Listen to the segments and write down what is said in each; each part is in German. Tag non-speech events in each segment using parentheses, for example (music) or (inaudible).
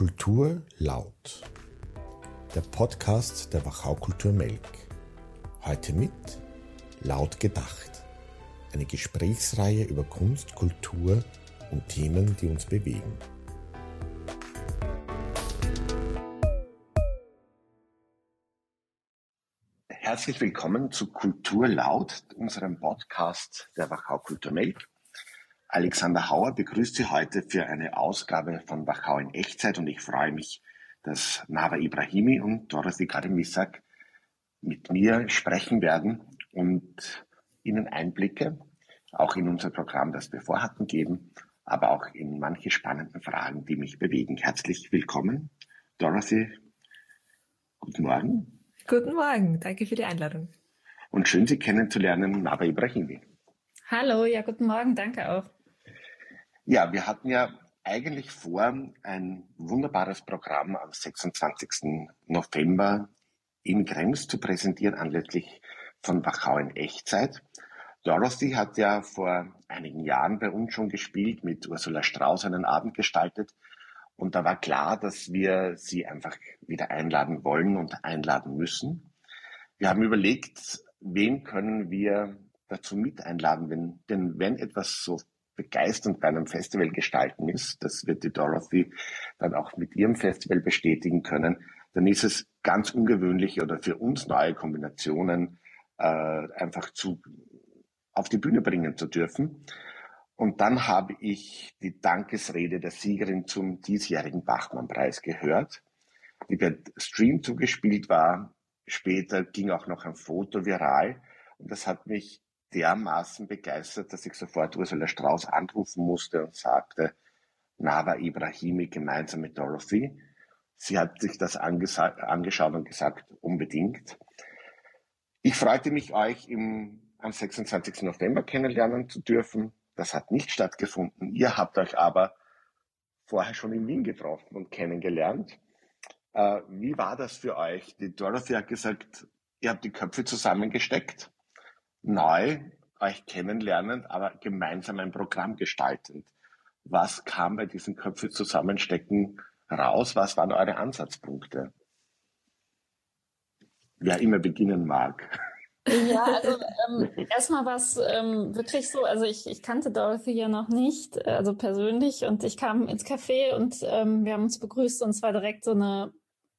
Kultur laut. Der Podcast der Wachau Kultur Melk. Heute mit Laut gedacht. Eine Gesprächsreihe über Kunst, Kultur und Themen, die uns bewegen. Herzlich willkommen zu Kultur laut, unserem Podcast der Wachau Kultur Melk. Alexander Hauer begrüßt Sie heute für eine Ausgabe von Wachau in Echtzeit und ich freue mich, dass Nava Ibrahimi und Dorothy Karimisak mit mir sprechen werden und Ihnen Einblicke auch in unser Programm, das wir vorhatten, geben, aber auch in manche spannenden Fragen, die mich bewegen. Herzlich willkommen, Dorothy. Guten Morgen. Guten Morgen, danke für die Einladung. Und schön, Sie kennenzulernen, Nava Ibrahimi. Hallo, ja, guten Morgen, danke auch. Ja, wir hatten ja eigentlich vor, ein wunderbares Programm am 26. November in Krems zu präsentieren, anlässlich von Wachau in Echtzeit. Dorothy hat ja vor einigen Jahren bei uns schon gespielt, mit Ursula Strauß einen Abend gestaltet. Und da war klar, dass wir sie einfach wieder einladen wollen und einladen müssen. Wir haben überlegt, wen können wir dazu mit einladen, wenn, denn wenn etwas so begeisternd bei einem Festival gestalten ist, das wird die Dorothy dann auch mit ihrem Festival bestätigen können, dann ist es ganz ungewöhnlich oder für uns neue Kombinationen äh, einfach zu auf die Bühne bringen zu dürfen. Und dann habe ich die Dankesrede der Siegerin zum diesjährigen Bachmann-Preis gehört, die per Stream zugespielt war. Später ging auch noch ein Foto viral und das hat mich dermaßen begeistert, dass ich sofort Ursula Strauß anrufen musste und sagte, Nava Ibrahimi gemeinsam mit Dorothy. Sie hat sich das angeschaut und gesagt, unbedingt. Ich freute mich, euch im, am 26. November kennenlernen zu dürfen. Das hat nicht stattgefunden. Ihr habt euch aber vorher schon in Wien getroffen und kennengelernt. Äh, wie war das für euch? Die Dorothy hat gesagt, ihr habt die Köpfe zusammengesteckt neu euch kennenlernend, aber gemeinsam ein Programm gestaltend. Was kam bei diesen Köpfe zusammenstecken raus? Was waren eure Ansatzpunkte? Wer immer beginnen mag. Ja, (laughs) also ähm, erstmal war es ähm, wirklich so, also ich, ich kannte Dorothy ja noch nicht, äh, also persönlich, und ich kam ins Café und ähm, wir haben uns begrüßt und es war direkt so eine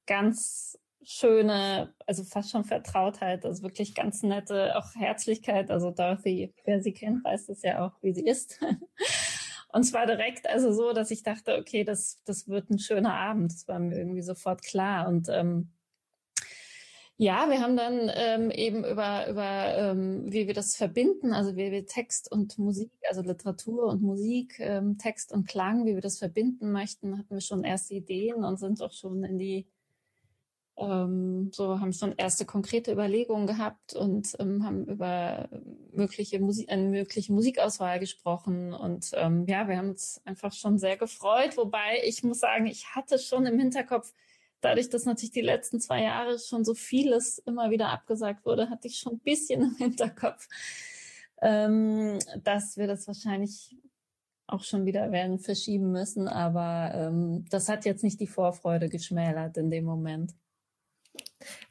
ganz schöne, also fast schon Vertrautheit, also wirklich ganz nette, auch Herzlichkeit. Also Dorothy, wer sie kennt, weiß das ja auch, wie sie ist. (laughs) Und zwar direkt also so, dass ich dachte, okay, das, das wird ein schöner Abend. Das war mir irgendwie sofort klar. Und ähm, ja, wir haben dann ähm, eben über, über ähm, wie wir das verbinden, also wie wir Text und Musik, also Literatur und Musik, ähm, Text und Klang, wie wir das verbinden möchten, hatten wir schon erste Ideen und sind auch schon in die ähm, so haben schon erste konkrete Überlegungen gehabt und ähm, haben über mögliche Musik, eine mögliche Musikauswahl gesprochen. Und ähm, ja, wir haben uns einfach schon sehr gefreut. Wobei ich muss sagen, ich hatte schon im Hinterkopf, dadurch, dass natürlich die letzten zwei Jahre schon so vieles immer wieder abgesagt wurde, hatte ich schon ein bisschen im Hinterkopf, ähm, dass wir das wahrscheinlich auch schon wieder werden verschieben müssen. Aber ähm, das hat jetzt nicht die Vorfreude geschmälert in dem Moment.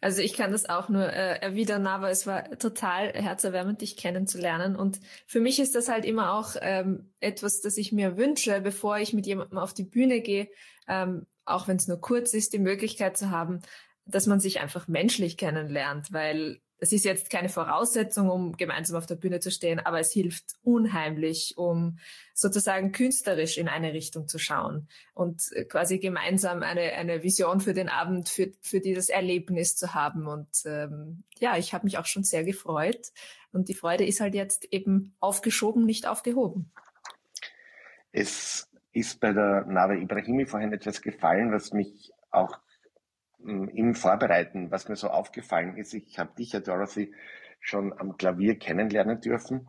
Also ich kann das auch nur äh, erwidern, aber es war total herzerwärmend, dich kennenzulernen. Und für mich ist das halt immer auch ähm, etwas, das ich mir wünsche, bevor ich mit jemandem auf die Bühne gehe, ähm, auch wenn es nur kurz ist, die Möglichkeit zu haben, dass man sich einfach menschlich kennenlernt, weil es ist jetzt keine Voraussetzung, um gemeinsam auf der Bühne zu stehen, aber es hilft unheimlich, um sozusagen künstlerisch in eine Richtung zu schauen und quasi gemeinsam eine, eine Vision für den Abend, für, für dieses Erlebnis zu haben. Und ähm, ja, ich habe mich auch schon sehr gefreut. Und die Freude ist halt jetzt eben aufgeschoben, nicht aufgehoben. Es ist bei der Nava Ibrahimi vorhin etwas gefallen, was mich auch im Vorbereiten, was mir so aufgefallen ist, ich habe dich ja, Dorothy, schon am Klavier kennenlernen dürfen.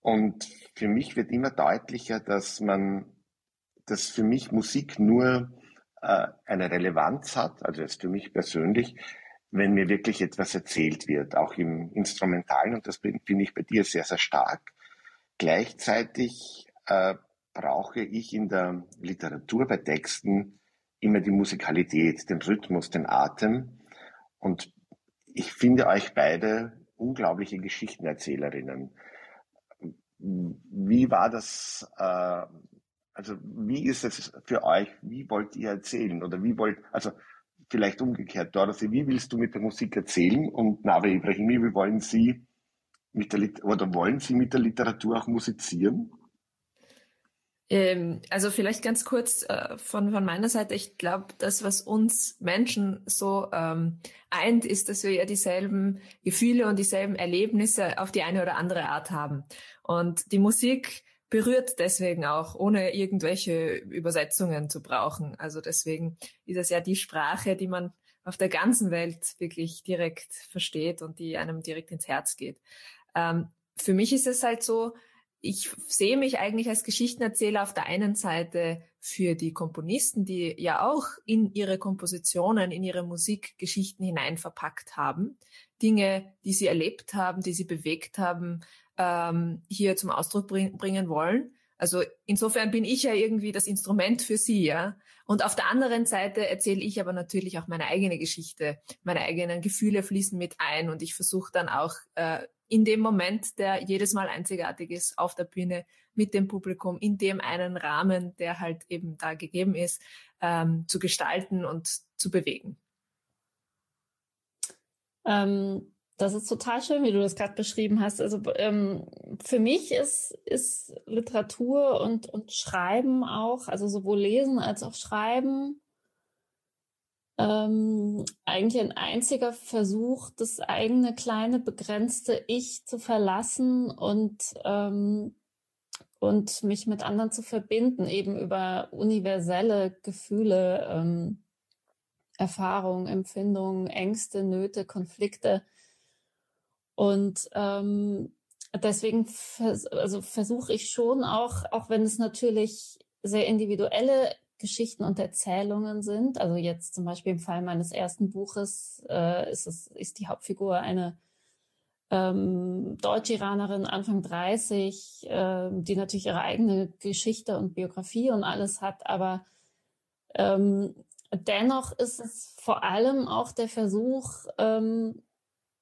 Und für mich wird immer deutlicher, dass man, dass für mich Musik nur äh, eine Relevanz hat, also jetzt für mich persönlich, wenn mir wirklich etwas erzählt wird, auch im Instrumentalen. Und das finde ich bei dir sehr, sehr stark. Gleichzeitig äh, brauche ich in der Literatur bei Texten immer die Musikalität, den Rhythmus, den Atem. Und ich finde euch beide unglaubliche Geschichtenerzählerinnen. Wie war das, äh, also wie ist es für euch, wie wollt ihr erzählen oder wie wollt, also vielleicht umgekehrt, Dorothy, wie willst du mit der Musik erzählen und Nave Ibrahimi, wie wollen Sie mit der, oder wollen Sie mit der Literatur auch musizieren? Ähm, also vielleicht ganz kurz äh, von, von meiner Seite. Ich glaube, das, was uns Menschen so ähm, eint, ist, dass wir ja dieselben Gefühle und dieselben Erlebnisse auf die eine oder andere Art haben. Und die Musik berührt deswegen auch, ohne irgendwelche Übersetzungen zu brauchen. Also deswegen ist es ja die Sprache, die man auf der ganzen Welt wirklich direkt versteht und die einem direkt ins Herz geht. Ähm, für mich ist es halt so, ich sehe mich eigentlich als Geschichtenerzähler auf der einen Seite für die Komponisten, die ja auch in ihre Kompositionen, in ihre Musik Geschichten hinein verpackt haben. Dinge, die sie erlebt haben, die sie bewegt haben, ähm, hier zum Ausdruck bring bringen wollen. Also insofern bin ich ja irgendwie das Instrument für sie, ja. Und auf der anderen Seite erzähle ich aber natürlich auch meine eigene Geschichte. Meine eigenen Gefühle fließen mit ein und ich versuche dann auch äh, in dem Moment, der jedes Mal einzigartig ist, auf der Bühne mit dem Publikum, in dem einen Rahmen, der halt eben da gegeben ist, ähm, zu gestalten und zu bewegen. Ähm, das ist total schön, wie du das gerade beschrieben hast. Also ähm, für mich ist, ist Literatur und, und Schreiben auch, also sowohl Lesen als auch Schreiben, ähm, eigentlich ein einziger Versuch, das eigene kleine begrenzte Ich zu verlassen und ähm, und mich mit anderen zu verbinden, eben über universelle Gefühle, ähm, Erfahrungen, Empfindungen, Ängste, Nöte, Konflikte. Und ähm, deswegen vers also versuche ich schon auch, auch wenn es natürlich sehr individuelle Geschichten und Erzählungen sind. Also jetzt zum Beispiel im Fall meines ersten Buches äh, ist es ist die Hauptfigur eine ähm, Deutsch-Iranerin Anfang 30, äh, die natürlich ihre eigene Geschichte und Biografie und alles hat, aber ähm, dennoch ist es vor allem auch der Versuch, ähm,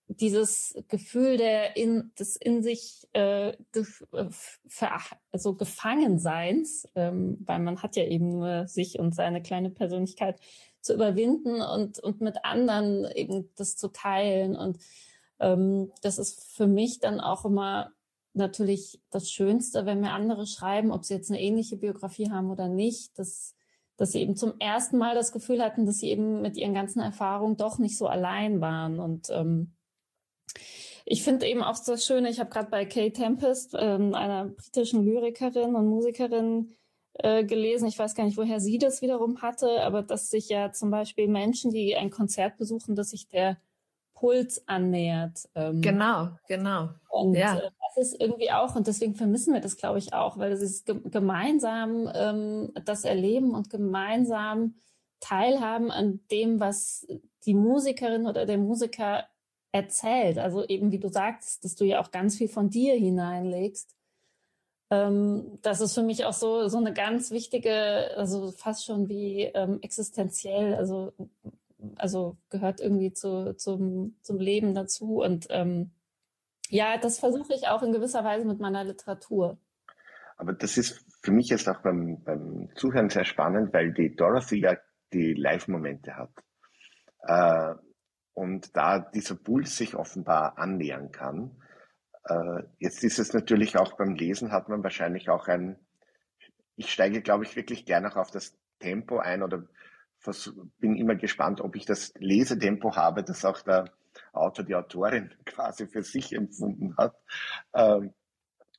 dieses Gefühl der in, des in sich äh, gef, äh, ver, also Gefangenseins, ähm, weil man hat ja eben nur sich und seine kleine Persönlichkeit zu überwinden und, und mit anderen eben das zu teilen. Und ähm, das ist für mich dann auch immer natürlich das Schönste, wenn mir andere schreiben, ob sie jetzt eine ähnliche Biografie haben oder nicht, dass, dass sie eben zum ersten Mal das Gefühl hatten, dass sie eben mit ihren ganzen Erfahrungen doch nicht so allein waren. Und ähm, ich finde eben auch das Schöne, ich habe gerade bei Kay Tempest, ähm, einer britischen Lyrikerin und Musikerin, äh, gelesen, ich weiß gar nicht, woher sie das wiederum hatte, aber dass sich ja zum Beispiel Menschen, die ein Konzert besuchen, dass sich der Puls annähert. Ähm, genau, genau. Und ja. Äh, das ist irgendwie auch, und deswegen vermissen wir das, glaube ich, auch, weil es ist gemeinsam ähm, das Erleben und gemeinsam teilhaben an dem, was die Musikerin oder der Musiker erzählt. Also eben, wie du sagst, dass du ja auch ganz viel von dir hineinlegst. Ähm, das ist für mich auch so, so eine ganz wichtige, also fast schon wie ähm, existenziell, also, also gehört irgendwie zu, zum, zum Leben dazu. Und ähm, ja, das versuche ich auch in gewisser Weise mit meiner Literatur. Aber das ist für mich jetzt auch beim, beim Zuhören sehr spannend, weil die Dorothy ja die Live-Momente hat. Äh, und da dieser Puls sich offenbar annähern kann. Äh, jetzt ist es natürlich auch beim Lesen hat man wahrscheinlich auch ein, ich steige glaube ich wirklich gerne auch auf das Tempo ein oder bin immer gespannt, ob ich das Lesetempo habe, das auch der Autor, die Autorin (laughs) quasi für sich empfunden hat. Ähm,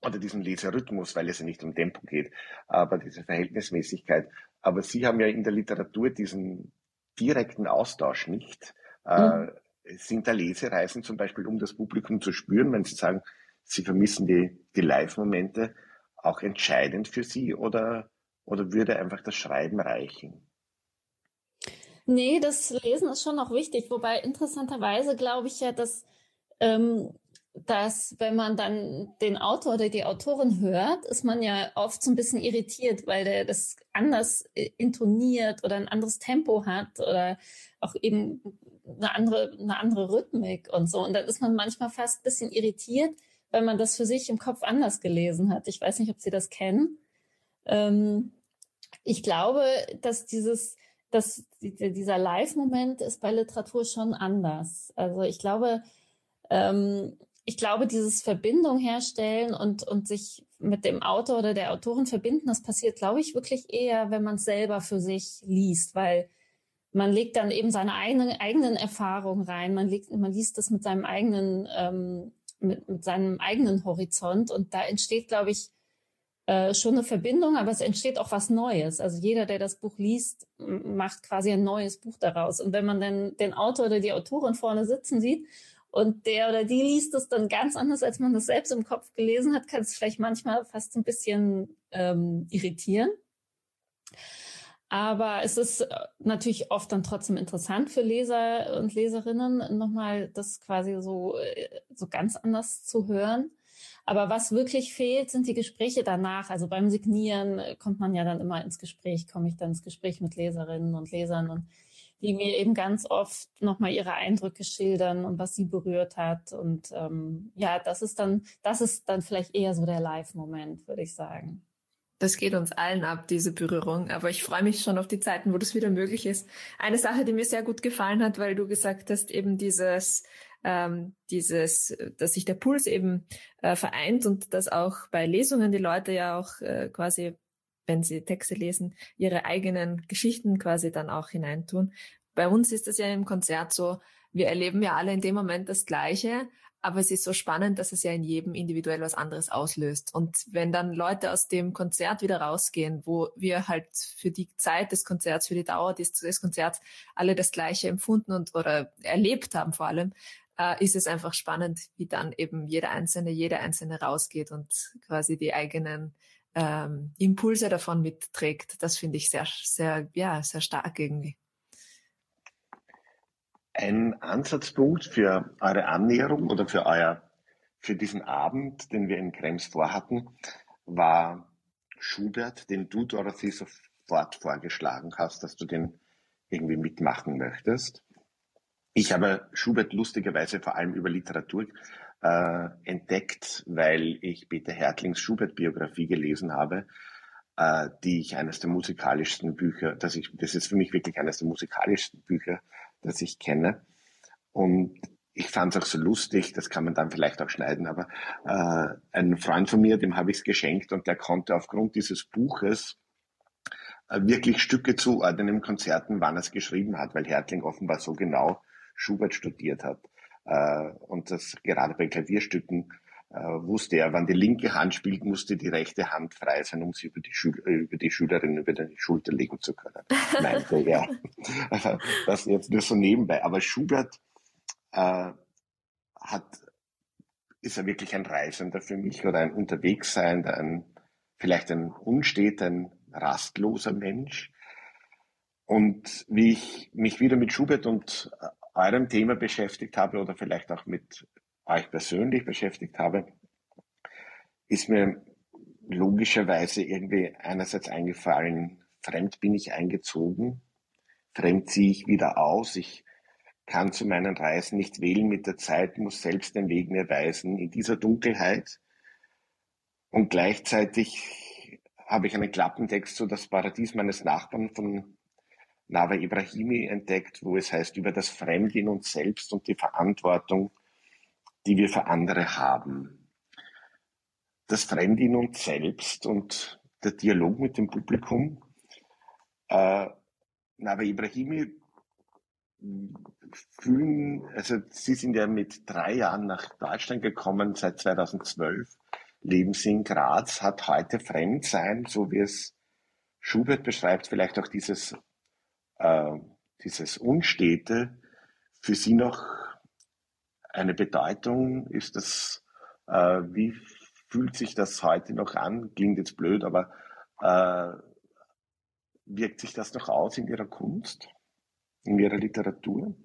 oder diesen Leserhythmus, weil es ja nicht um Tempo geht, aber diese Verhältnismäßigkeit. Aber Sie haben ja in der Literatur diesen direkten Austausch nicht. Mhm. Äh, sind da Lesereisen zum Beispiel, um das Publikum zu spüren, wenn Sie sagen, Sie vermissen die, die Live-Momente, auch entscheidend für Sie oder, oder würde einfach das Schreiben reichen? Nee, das Lesen ist schon noch wichtig, wobei interessanterweise glaube ich ja, dass ähm, dass wenn man dann den Autor oder die Autorin hört, ist man ja oft so ein bisschen irritiert, weil der das anders äh, intoniert oder ein anderes Tempo hat oder auch eben eine andere, eine andere Rhythmik und so. Und dann ist man manchmal fast ein bisschen irritiert, weil man das für sich im Kopf anders gelesen hat. Ich weiß nicht, ob Sie das kennen. Ähm, ich glaube, dass dieses, dass dieser Live-Moment ist bei Literatur schon anders. Also ich glaube, ähm, ich glaube, dieses Verbindung herstellen und, und sich mit dem Autor oder der Autorin verbinden, das passiert, glaube ich, wirklich eher, wenn man es selber für sich liest, weil man legt dann eben seine eigenen, eigenen Erfahrungen rein, man, legt, man liest das mit seinem eigenen, ähm, mit, mit seinem eigenen Horizont und da entsteht, glaube ich, äh, schon eine Verbindung, aber es entsteht auch was Neues. Also jeder, der das Buch liest, macht quasi ein neues Buch daraus. Und wenn man dann den Autor oder die Autorin vorne sitzen sieht und der oder die liest es dann ganz anders, als man das selbst im Kopf gelesen hat, kann es vielleicht manchmal fast ein bisschen ähm, irritieren. Aber es ist äh, natürlich oft dann trotzdem interessant für Leser und Leserinnen, nochmal das quasi so, äh, so ganz anders zu hören. Aber was wirklich fehlt, sind die Gespräche danach. Also beim Signieren äh, kommt man ja dann immer ins Gespräch, komme ich dann ins Gespräch mit Leserinnen und Lesern und die mir eben ganz oft nochmal ihre Eindrücke schildern und was sie berührt hat. Und ähm, ja, das ist dann, das ist dann vielleicht eher so der Live-Moment, würde ich sagen. Das geht uns allen ab, diese Berührung. Aber ich freue mich schon auf die Zeiten, wo das wieder möglich ist. Eine Sache, die mir sehr gut gefallen hat, weil du gesagt hast, eben dieses, ähm, dieses, dass sich der Puls eben äh, vereint und dass auch bei Lesungen die Leute ja auch äh, quasi, wenn sie Texte lesen, ihre eigenen Geschichten quasi dann auch hineintun. Bei uns ist das ja im Konzert so, wir erleben ja alle in dem Moment das Gleiche, aber es ist so spannend, dass es ja in jedem individuell was anderes auslöst. Und wenn dann Leute aus dem Konzert wieder rausgehen, wo wir halt für die Zeit des Konzerts, für die Dauer des, des Konzerts alle das Gleiche empfunden und oder erlebt haben vor allem, äh, ist es einfach spannend, wie dann eben jeder Einzelne, jeder Einzelne rausgeht und quasi die eigenen ähm, Impulse davon mitträgt. Das finde ich sehr, sehr, ja, sehr stark irgendwie. Ein Ansatzpunkt für eure Annäherung oder für euer, für diesen Abend, den wir in Krems vorhatten, war Schubert, den du, Dorothy, sofort vorgeschlagen hast, dass du den irgendwie mitmachen möchtest. Ich habe Schubert lustigerweise vor allem über Literatur äh, entdeckt, weil ich Peter Hertlings Schubert-Biografie gelesen habe, äh, die ich eines der musikalischsten Bücher, das ich, das ist für mich wirklich eines der musikalischsten Bücher das ich kenne. Und ich fand es auch so lustig, das kann man dann vielleicht auch schneiden, aber äh, ein Freund von mir, dem habe ich es geschenkt und der konnte aufgrund dieses Buches äh, wirklich Stücke zuordnen im Konzerten, wann er es geschrieben hat, weil Hertling offenbar so genau Schubert studiert hat. Äh, und das gerade bei Klavierstücken wusste er, wann die linke Hand spielt, musste die rechte Hand frei sein, um sie über die, Schül äh, über die Schülerin über die Schulter legen zu können. (laughs) Meinte er. das jetzt nur so nebenbei. Aber Schubert äh, hat, ist er wirklich ein Reisender für mich oder ein Unterwegsseiender, ein, vielleicht ein unsteter, ein rastloser Mensch. Und wie ich mich wieder mit Schubert und äh, eurem Thema beschäftigt habe oder vielleicht auch mit euch persönlich beschäftigt habe, ist mir logischerweise irgendwie einerseits eingefallen, fremd bin ich eingezogen, fremd ziehe ich wieder aus, ich kann zu meinen Reisen nicht wählen mit der Zeit, muss selbst den Weg mir weisen in dieser Dunkelheit. Und gleichzeitig habe ich einen Klappentext zu Das Paradies meines Nachbarn von Nava Ibrahimi entdeckt, wo es heißt über das Fremde in uns selbst und die Verantwortung, die wir für andere haben. Das Fremde in uns selbst und der Dialog mit dem Publikum. Äh, Nava Ibrahimi fühlen, also Sie sind ja mit drei Jahren nach Deutschland gekommen, seit 2012 leben Sie in Graz, hat heute Fremdsein, so wie es Schubert beschreibt, vielleicht auch dieses, äh, dieses Unstete, für Sie noch eine Bedeutung? Ist das, äh, wie fühlt sich das heute noch an? Klingt jetzt blöd, aber äh, wirkt sich das noch aus in Ihrer Kunst, in Ihrer Literatur?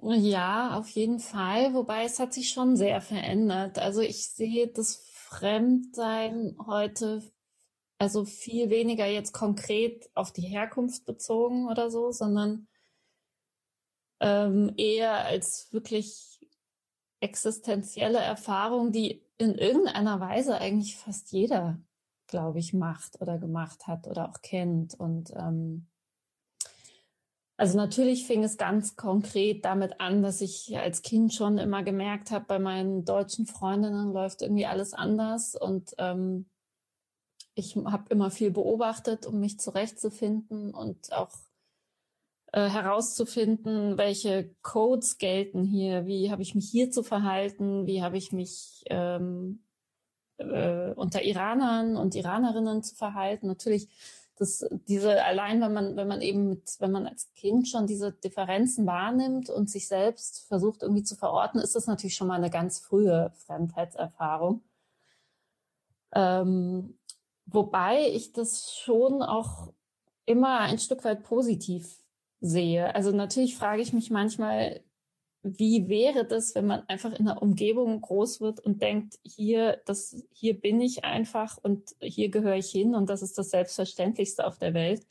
Ja, auf jeden Fall. Wobei es hat sich schon sehr verändert. Also ich sehe das Fremdsein heute also viel weniger jetzt konkret auf die Herkunft bezogen oder so, sondern ähm, eher als wirklich existenzielle Erfahrung, die in irgendeiner Weise eigentlich fast jeder, glaube ich, macht oder gemacht hat oder auch kennt. Und ähm, also natürlich fing es ganz konkret damit an, dass ich als Kind schon immer gemerkt habe, bei meinen deutschen Freundinnen läuft irgendwie alles anders und ähm, ich habe immer viel beobachtet, um mich zurechtzufinden und auch äh, herauszufinden, welche Codes gelten hier, wie habe ich mich hier zu verhalten, wie habe ich mich ähm, äh, unter Iranern und Iranerinnen zu verhalten. Natürlich, das, diese allein, wenn man, wenn man eben mit, wenn man als Kind schon diese Differenzen wahrnimmt und sich selbst versucht irgendwie zu verorten, ist das natürlich schon mal eine ganz frühe Fremdheitserfahrung. Ähm, Wobei ich das schon auch immer ein Stück weit positiv sehe. Also natürlich frage ich mich manchmal, wie wäre das, wenn man einfach in einer Umgebung groß wird und denkt, hier, das, hier bin ich einfach und hier gehöre ich hin und das ist das Selbstverständlichste auf der Welt,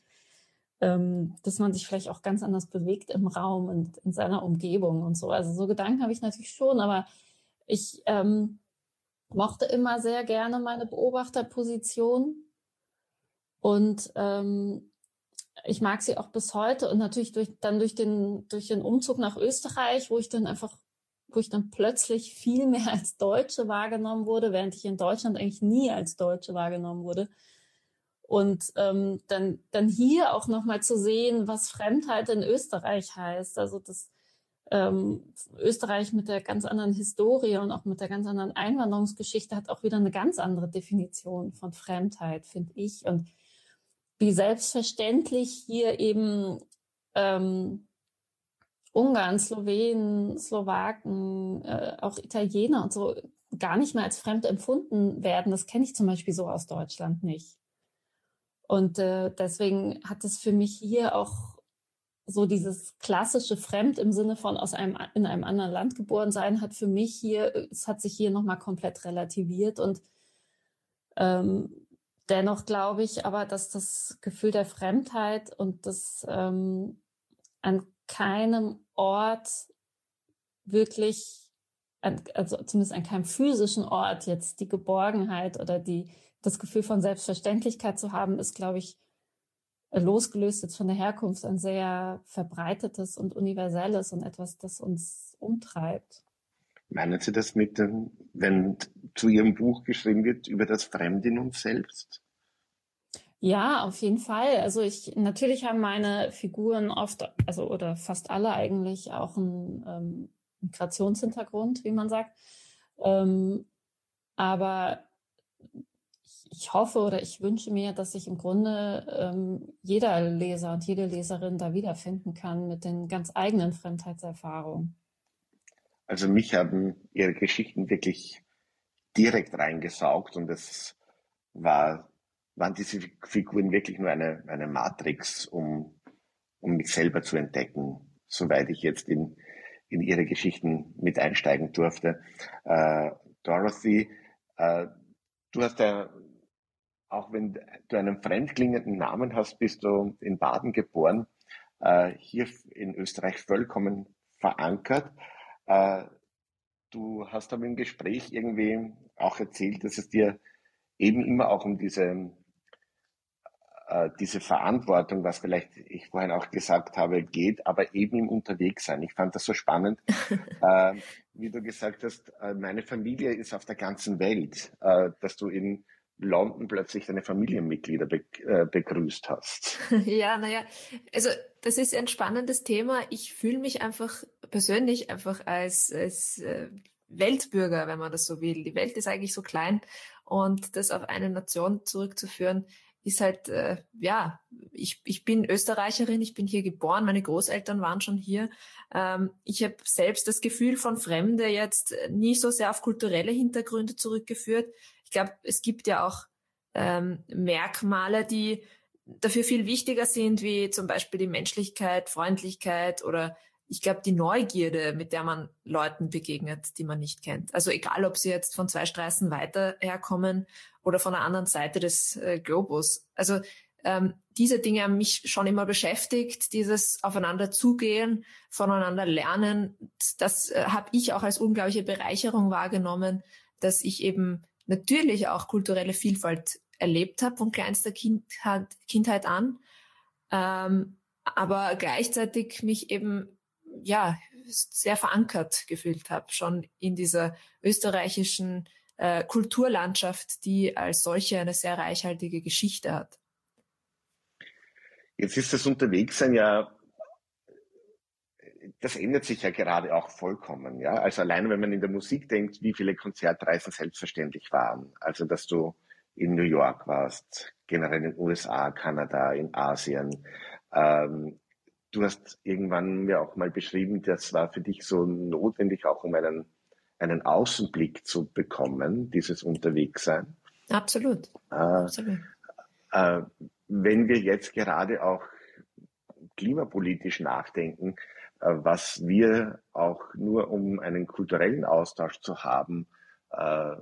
ähm, dass man sich vielleicht auch ganz anders bewegt im Raum und in seiner Umgebung und so. Also so Gedanken habe ich natürlich schon, aber ich ähm, mochte immer sehr gerne meine Beobachterposition und ähm, ich mag sie auch bis heute und natürlich durch, dann durch den, durch den Umzug nach Österreich, wo ich dann einfach, wo ich dann plötzlich viel mehr (laughs) als Deutsche wahrgenommen wurde, während ich in Deutschland eigentlich nie als Deutsche wahrgenommen wurde. Und ähm, dann, dann hier auch nochmal zu sehen, was Fremdheit in Österreich heißt. Also das, ähm, Österreich mit der ganz anderen Historie und auch mit der ganz anderen Einwanderungsgeschichte hat auch wieder eine ganz andere Definition von Fremdheit, finde ich. Und wie selbstverständlich hier eben ähm, Ungarn, Slowenen, Slowaken, äh, auch Italiener und so gar nicht mehr als fremd empfunden werden. Das kenne ich zum Beispiel so aus Deutschland nicht. Und äh, deswegen hat es für mich hier auch so dieses klassische Fremd im Sinne von aus einem in einem anderen Land geboren sein hat für mich hier es hat sich hier noch mal komplett relativiert und ähm, dennoch glaube ich aber dass das Gefühl der Fremdheit und das ähm, an keinem Ort wirklich an, also zumindest an keinem physischen Ort jetzt die Geborgenheit oder die das Gefühl von Selbstverständlichkeit zu haben ist glaube ich losgelöst jetzt von der Herkunft ein sehr verbreitetes und universelles und etwas, das uns umtreibt. Meinen Sie das mit, wenn zu Ihrem Buch geschrieben wird über das Fremde in uns selbst? Ja, auf jeden Fall. Also ich natürlich haben meine Figuren oft, also oder fast alle eigentlich auch einen ähm, Migrationshintergrund, wie man sagt. Ähm, aber ich hoffe oder ich wünsche mir, dass sich im Grunde ähm, jeder Leser und jede Leserin da wiederfinden kann mit den ganz eigenen Fremdheitserfahrungen. Also mich haben Ihre Geschichten wirklich direkt reingesaugt und es war, waren diese Figuren wirklich nur eine, eine Matrix, um, um mich selber zu entdecken, soweit ich jetzt in, in Ihre Geschichten mit einsteigen durfte. Äh, Dorothy, äh, du hast ja auch wenn du einen fremdklingenden Namen hast, bist du in Baden geboren, äh, hier in Österreich vollkommen verankert. Äh, du hast aber im Gespräch irgendwie auch erzählt, dass es dir eben immer auch um diese, äh, diese Verantwortung, was vielleicht ich vorhin auch gesagt habe, geht, aber eben im Unterwegssein. Ich fand das so spannend, (laughs) äh, wie du gesagt hast, äh, meine Familie ist auf der ganzen Welt, äh, dass du in London plötzlich deine Familienmitglieder be äh, begrüßt hast. (laughs) Ja, naja, also das ist ein spannendes Thema. Ich fühle mich einfach persönlich einfach als, als äh, Weltbürger, wenn man das so will. Die Welt ist eigentlich so klein und das auf eine Nation zurückzuführen, ist halt, äh, ja, ich, ich bin Österreicherin, ich bin hier geboren, meine Großeltern waren schon hier. Ähm, ich habe selbst das Gefühl von Fremde jetzt nie so sehr auf kulturelle Hintergründe zurückgeführt. Ich glaube, es gibt ja auch ähm, Merkmale, die dafür viel wichtiger sind, wie zum Beispiel die Menschlichkeit, Freundlichkeit oder ich glaube, die Neugierde, mit der man Leuten begegnet, die man nicht kennt. Also egal, ob sie jetzt von zwei Straßen weiter herkommen oder von der anderen Seite des äh, Globus. Also ähm, diese Dinge haben mich schon immer beschäftigt, dieses Aufeinander zugehen, voneinander lernen. Das äh, habe ich auch als unglaubliche Bereicherung wahrgenommen, dass ich eben natürlich auch kulturelle Vielfalt erlebt habe von kleinster Kindheit, Kindheit an, ähm, aber gleichzeitig mich eben ja sehr verankert gefühlt habe, schon in dieser österreichischen äh, Kulturlandschaft, die als solche eine sehr reichhaltige Geschichte hat. Jetzt ist das Unterwegssein ja, das ändert sich ja gerade auch vollkommen. Ja? Also alleine, wenn man in der Musik denkt, wie viele Konzertreisen selbstverständlich waren. Also, dass du in New York warst, generell in den USA, Kanada, in Asien. Ähm, du hast irgendwann mir auch mal beschrieben, das war für dich so notwendig, auch um einen, einen Außenblick zu bekommen, dieses Unterwegssein. Absolut. Äh, Absolut. Äh, wenn wir jetzt gerade auch klimapolitisch nachdenken, äh, was wir auch nur um einen kulturellen Austausch zu haben, äh,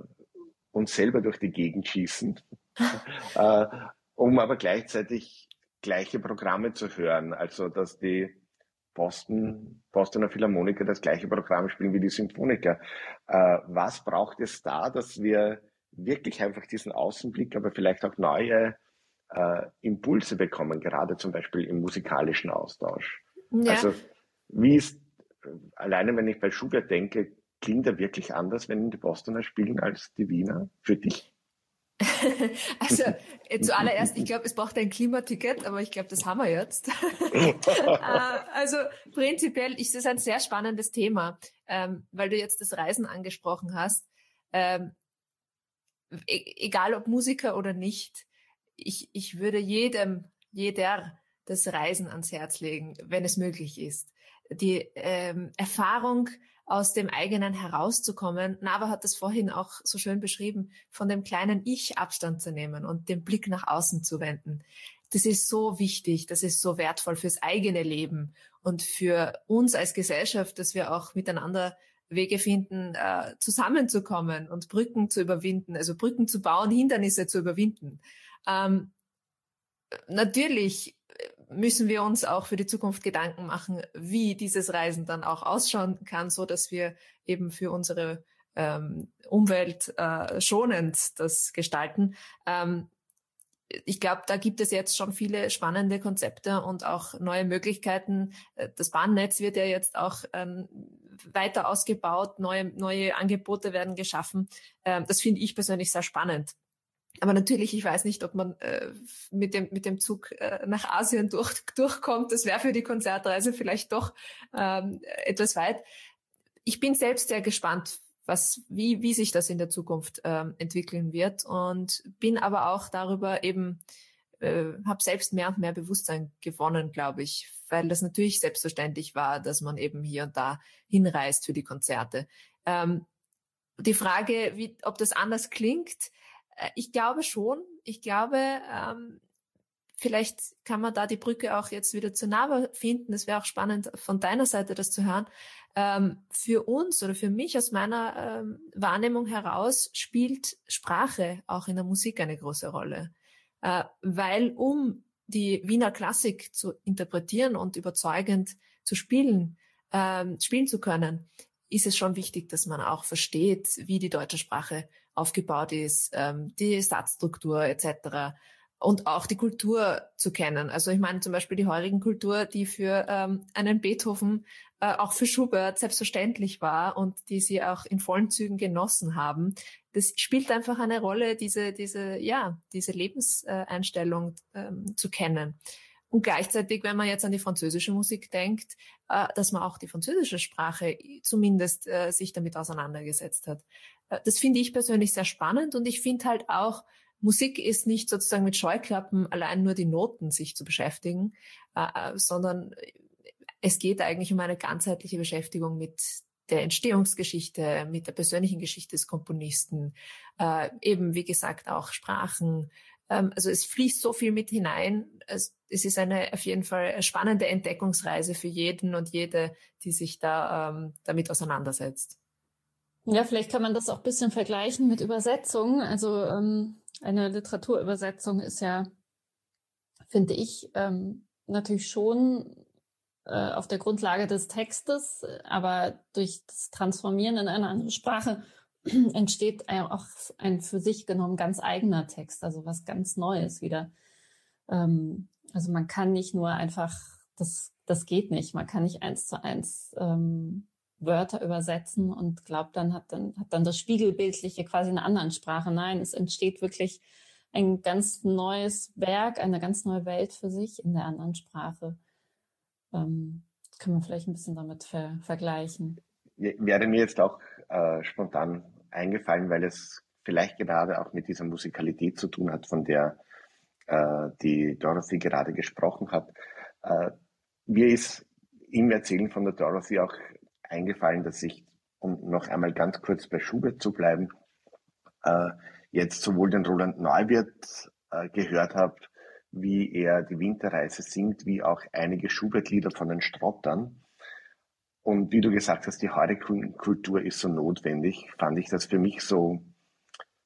uns selber durch die Gegend schießen, (laughs) äh, um aber gleichzeitig gleiche Programme zu hören. Also, dass die Boston, Bostoner Philharmoniker das gleiche Programm spielen wie die Symphoniker. Äh, was braucht es da, dass wir wirklich einfach diesen Außenblick, aber vielleicht auch neue äh, Impulse bekommen, gerade zum Beispiel im musikalischen Austausch? Ja. Also, wie ist, alleine wenn ich bei Schubert denke, klingt er wirklich anders, wenn die Bostoner spielen als die Wiener für dich? (laughs) also äh, zuallererst, ich glaube, es braucht ein Klimaticket, aber ich glaube, das haben wir jetzt. (laughs) äh, also prinzipiell ist es ein sehr spannendes Thema, ähm, weil du jetzt das Reisen angesprochen hast. Ähm, e egal ob Musiker oder nicht, ich, ich würde jedem, jeder das Reisen ans Herz legen, wenn es möglich ist. Die ähm, Erfahrung aus dem eigenen herauszukommen. Nava hat das vorhin auch so schön beschrieben, von dem kleinen Ich Abstand zu nehmen und den Blick nach außen zu wenden. Das ist so wichtig, das ist so wertvoll fürs eigene Leben und für uns als Gesellschaft, dass wir auch miteinander Wege finden, äh, zusammenzukommen und Brücken zu überwinden, also Brücken zu bauen, Hindernisse zu überwinden. Ähm, natürlich müssen wir uns auch für die Zukunft Gedanken machen, wie dieses Reisen dann auch ausschauen kann, so dass wir eben für unsere ähm, Umwelt äh, schonend das gestalten. Ähm, ich glaube, da gibt es jetzt schon viele spannende Konzepte und auch neue Möglichkeiten. Äh, das Bahnnetz wird ja jetzt auch ähm, weiter ausgebaut, neue, neue Angebote werden geschaffen. Ähm, das finde ich persönlich sehr spannend. Aber natürlich, ich weiß nicht, ob man äh, mit, dem, mit dem Zug äh, nach Asien durch, durchkommt. Das wäre für die Konzertreise vielleicht doch ähm, etwas weit. Ich bin selbst sehr gespannt, was, wie, wie sich das in der Zukunft ähm, entwickeln wird und bin aber auch darüber eben, äh, habe selbst mehr und mehr Bewusstsein gewonnen, glaube ich, weil das natürlich selbstverständlich war, dass man eben hier und da hinreist für die Konzerte. Ähm, die Frage, wie, ob das anders klingt, ich glaube schon. Ich glaube, ähm, vielleicht kann man da die Brücke auch jetzt wieder zu Nava finden. Es wäre auch spannend von deiner Seite das zu hören. Ähm, für uns oder für mich aus meiner ähm, Wahrnehmung heraus spielt Sprache auch in der Musik eine große Rolle. Äh, weil um die Wiener Klassik zu interpretieren und überzeugend zu spielen, ähm, spielen zu können, ist es schon wichtig, dass man auch versteht, wie die deutsche Sprache aufgebaut ist, ähm, die Satzstruktur etc. Und auch die Kultur zu kennen. Also ich meine zum Beispiel die heurigen Kultur, die für ähm, einen Beethoven, äh, auch für Schubert selbstverständlich war und die sie auch in vollen Zügen genossen haben. Das spielt einfach eine Rolle, diese, diese, ja, diese Lebenseinstellung ähm, zu kennen. Und gleichzeitig, wenn man jetzt an die französische Musik denkt, äh, dass man auch die französische Sprache zumindest äh, sich damit auseinandergesetzt hat. Äh, das finde ich persönlich sehr spannend und ich finde halt auch, Musik ist nicht sozusagen mit Scheuklappen allein nur die Noten sich zu beschäftigen, äh, äh, sondern es geht eigentlich um eine ganzheitliche Beschäftigung mit der Entstehungsgeschichte, mit der persönlichen Geschichte des Komponisten, äh, eben wie gesagt auch Sprachen, ähm, also es fließt so viel mit hinein. Es, es ist eine auf jeden Fall spannende Entdeckungsreise für jeden und jede, die sich da ähm, damit auseinandersetzt. Ja, vielleicht kann man das auch ein bisschen vergleichen mit Übersetzung. Also ähm, eine Literaturübersetzung ist ja, finde ich, ähm, natürlich schon äh, auf der Grundlage des Textes, aber durch das Transformieren in eine andere Sprache (clears throat) entsteht auch ein für sich genommen ganz eigener Text, also was ganz Neues wieder. Ähm, also man kann nicht nur einfach, das, das geht nicht, man kann nicht eins zu eins ähm, Wörter übersetzen und glaubt dann hat dann hat dann das Spiegelbildliche quasi in einer anderen Sprache. Nein, es entsteht wirklich ein ganz neues Werk, eine ganz neue Welt für sich in der anderen Sprache. Ähm, können wir vielleicht ein bisschen damit ver vergleichen. Wäre mir jetzt auch äh, spontan eingefallen, weil es vielleicht gerade auch mit dieser Musikalität zu tun hat, von der äh, die Dorothy gerade gesprochen hat. Äh, mir ist im Erzählen von der Dorothy auch eingefallen, dass ich, um noch einmal ganz kurz bei Schubert zu bleiben, äh, jetzt sowohl den Roland Neuwirth äh, gehört habe, wie er die Winterreise singt, wie auch einige Schubert-Lieder von den Strottern. Und wie du gesagt hast, die Heurekultur ist so notwendig, fand ich das für mich so,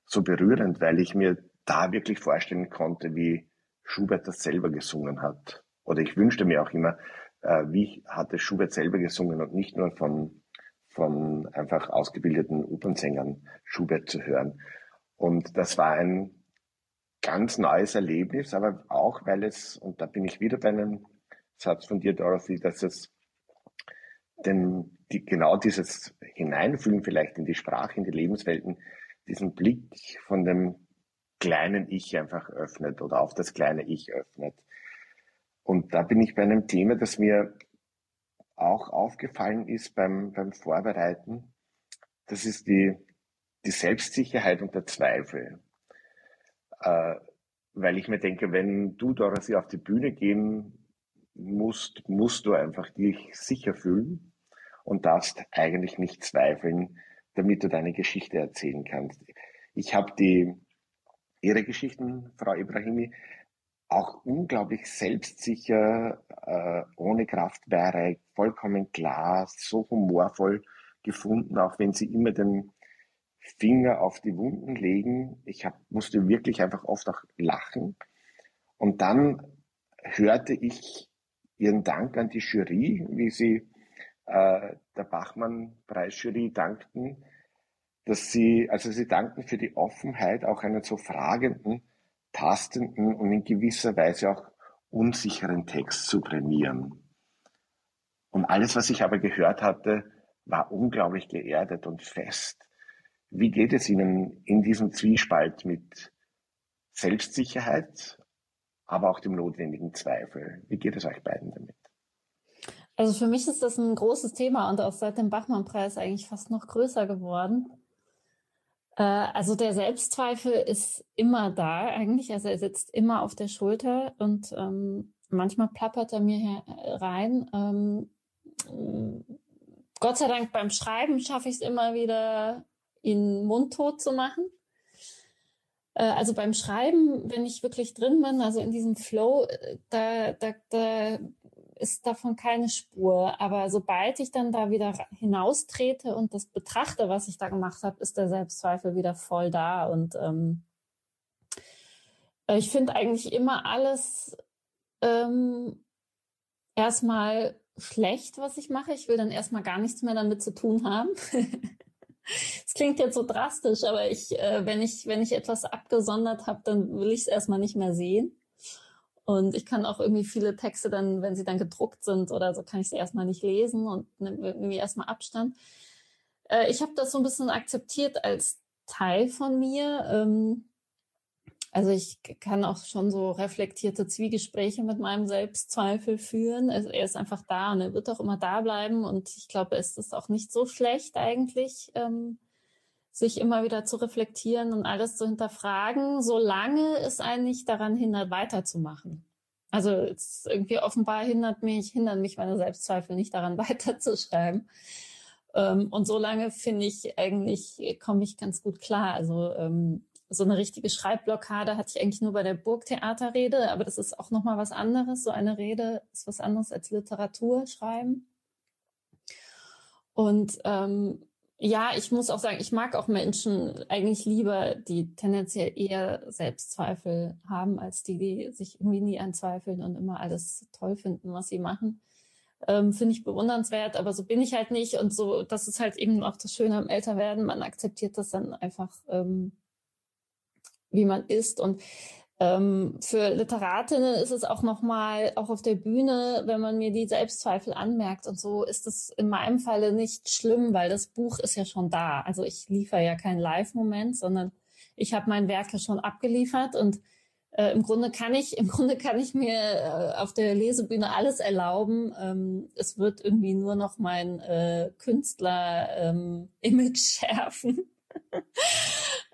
so berührend, weil ich mir da wirklich vorstellen konnte, wie Schubert das selber gesungen hat. Oder ich wünschte mir auch immer, äh, wie hat es Schubert selber gesungen und nicht nur von, von einfach ausgebildeten Opernsängern Schubert zu hören. Und das war ein ganz neues Erlebnis, aber auch, weil es, und da bin ich wieder bei einem Satz von dir, Dorothy, dass es denn die, genau dieses Hineinfühlen vielleicht in die Sprache, in die Lebenswelten, diesen Blick von dem kleinen Ich einfach öffnet oder auf das kleine Ich öffnet. Und da bin ich bei einem Thema, das mir auch aufgefallen ist beim, beim Vorbereiten. Das ist die, die Selbstsicherheit und der Zweifel. Äh, weil ich mir denke, wenn du, Dorothy, auf die Bühne gehen musst, musst du einfach dich sicher fühlen und darfst eigentlich nicht zweifeln, damit du deine Geschichte erzählen kannst. Ich habe die Ihre Geschichten, Frau Ibrahimi, auch unglaublich selbstsicher, äh, ohne Kraftwehre, vollkommen klar, so humorvoll gefunden, auch wenn Sie immer den Finger auf die Wunden legen. Ich hab, musste wirklich einfach oft auch lachen. Und dann hörte ich Ihren Dank an die Jury, wie Sie äh, der Bachmann-Preisjury dankten, dass sie, also sie danken für die Offenheit, auch einen so fragenden, tastenden und in gewisser Weise auch unsicheren Text zu prämieren. Und alles, was ich aber gehört hatte, war unglaublich geerdet und fest. Wie geht es Ihnen in diesem Zwiespalt mit Selbstsicherheit, aber auch dem notwendigen Zweifel? Wie geht es euch beiden damit? Also für mich ist das ein großes Thema und auch seit dem Bachmann-Preis eigentlich fast noch größer geworden. Äh, also der Selbstzweifel ist immer da eigentlich, also er sitzt immer auf der Schulter und ähm, manchmal plappert er mir rein. Ähm, Gott sei Dank beim Schreiben schaffe ich es immer wieder, ihn mundtot zu machen. Äh, also beim Schreiben, wenn ich wirklich drin bin, also in diesem Flow, äh, da, da, da ist davon keine Spur. Aber sobald ich dann da wieder hinaustrete und das betrachte, was ich da gemacht habe, ist der Selbstzweifel wieder voll da. Und ähm, ich finde eigentlich immer alles ähm, erstmal schlecht, was ich mache. Ich will dann erstmal gar nichts mehr damit zu tun haben. (laughs) Es klingt jetzt so drastisch, aber ich, äh, wenn ich, wenn ich etwas abgesondert habe, dann will ich es erstmal nicht mehr sehen. Und ich kann auch irgendwie viele Texte dann, wenn sie dann gedruckt sind oder so, kann ich sie erstmal nicht lesen und nehme irgendwie erstmal Abstand. Äh, ich habe das so ein bisschen akzeptiert als Teil von mir. Ähm, also ich kann auch schon so reflektierte Zwiegespräche mit meinem Selbstzweifel führen. Er ist einfach da und er wird auch immer da bleiben. Und ich glaube, es ist auch nicht so schlecht eigentlich, ähm, sich immer wieder zu reflektieren und alles zu hinterfragen, solange es einen nicht daran hindert, weiterzumachen. Also es irgendwie offenbar hindert mich, hindern mich meine Selbstzweifel nicht daran, (laughs) weiterzuschreiben. Ähm, und solange finde ich eigentlich, komme ich ganz gut klar. Also ähm, so eine richtige Schreibblockade hatte ich eigentlich nur bei der Burgtheaterrede, aber das ist auch nochmal was anderes. So eine Rede ist was anderes als Literatur schreiben. Und ähm, ja, ich muss auch sagen, ich mag auch Menschen eigentlich lieber, die tendenziell eher Selbstzweifel haben, als die, die sich irgendwie nie anzweifeln und immer alles toll finden, was sie machen. Ähm, Finde ich bewundernswert, aber so bin ich halt nicht. Und so, das ist halt eben auch das Schöne am Älterwerden. Man akzeptiert das dann einfach, ähm, wie man ist. Und ähm, für Literatinnen ist es auch nochmal, auch auf der Bühne, wenn man mir die Selbstzweifel anmerkt und so, ist es in meinem Falle nicht schlimm, weil das Buch ist ja schon da. Also ich liefere ja keinen Live-Moment, sondern ich habe mein Werk ja schon abgeliefert und äh, im Grunde kann ich, (laughs) im Grunde kann ich mir äh, auf der Lesebühne alles erlauben. Ähm, es wird irgendwie nur noch mein äh, Künstler-Image ähm, (laughs) schärfen.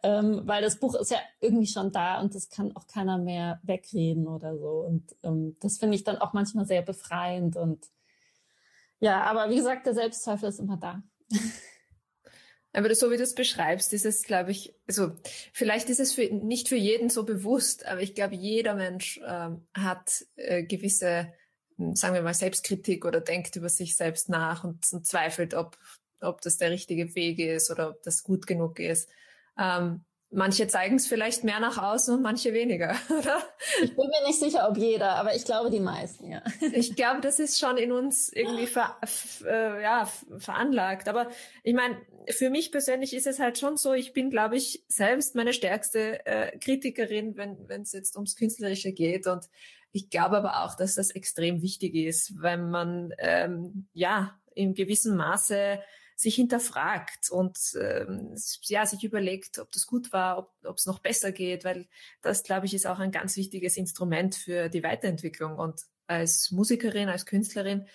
Ähm, weil das Buch ist ja irgendwie schon da und das kann auch keiner mehr wegreden oder so. Und ähm, das finde ich dann auch manchmal sehr befreiend. Und ja, aber wie gesagt, der Selbstzweifel ist immer da. Aber so wie du es beschreibst, ist es, glaube ich, also vielleicht ist es für, nicht für jeden so bewusst, aber ich glaube, jeder Mensch ähm, hat äh, gewisse, hm, sagen wir mal, Selbstkritik oder denkt über sich selbst nach und, und zweifelt, ob ob das der richtige Weg ist oder ob das gut genug ist. Ähm, manche zeigen es vielleicht mehr nach außen und manche weniger, (laughs) oder? Ich bin mir nicht sicher, ob jeder, aber ich glaube die meisten, ja. Ich glaube, das ist schon in uns irgendwie ver, äh, ja, veranlagt. Aber ich meine, für mich persönlich ist es halt schon so, ich bin, glaube ich, selbst meine stärkste äh, Kritikerin, wenn es jetzt ums Künstlerische geht. Und ich glaube aber auch, dass das extrem wichtig ist, wenn man ähm, ja in gewissem Maße sich hinterfragt und ähm, ja sich überlegt, ob das gut war, ob es noch besser geht, weil das, glaube ich, ist auch ein ganz wichtiges Instrument für die Weiterentwicklung. Und als Musikerin, als Künstlerin,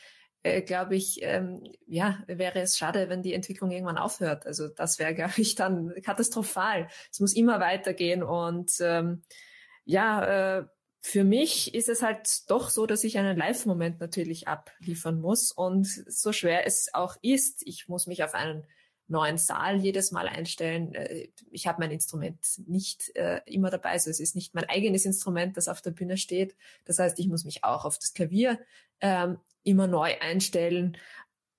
äh, glaube ich, ähm, ja, wäre es schade, wenn die Entwicklung irgendwann aufhört. Also das wäre, (laughs) glaube ich, dann katastrophal. Es muss immer weitergehen und ähm, ja, äh, für mich ist es halt doch so, dass ich einen Live-Moment natürlich abliefern muss. Und so schwer es auch ist, ich muss mich auf einen neuen Saal jedes Mal einstellen. Äh, ich habe mein Instrument nicht äh, immer dabei. Also es ist nicht mein eigenes Instrument, das auf der Bühne steht. Das heißt, ich muss mich auch auf das Klavier ähm, immer neu einstellen.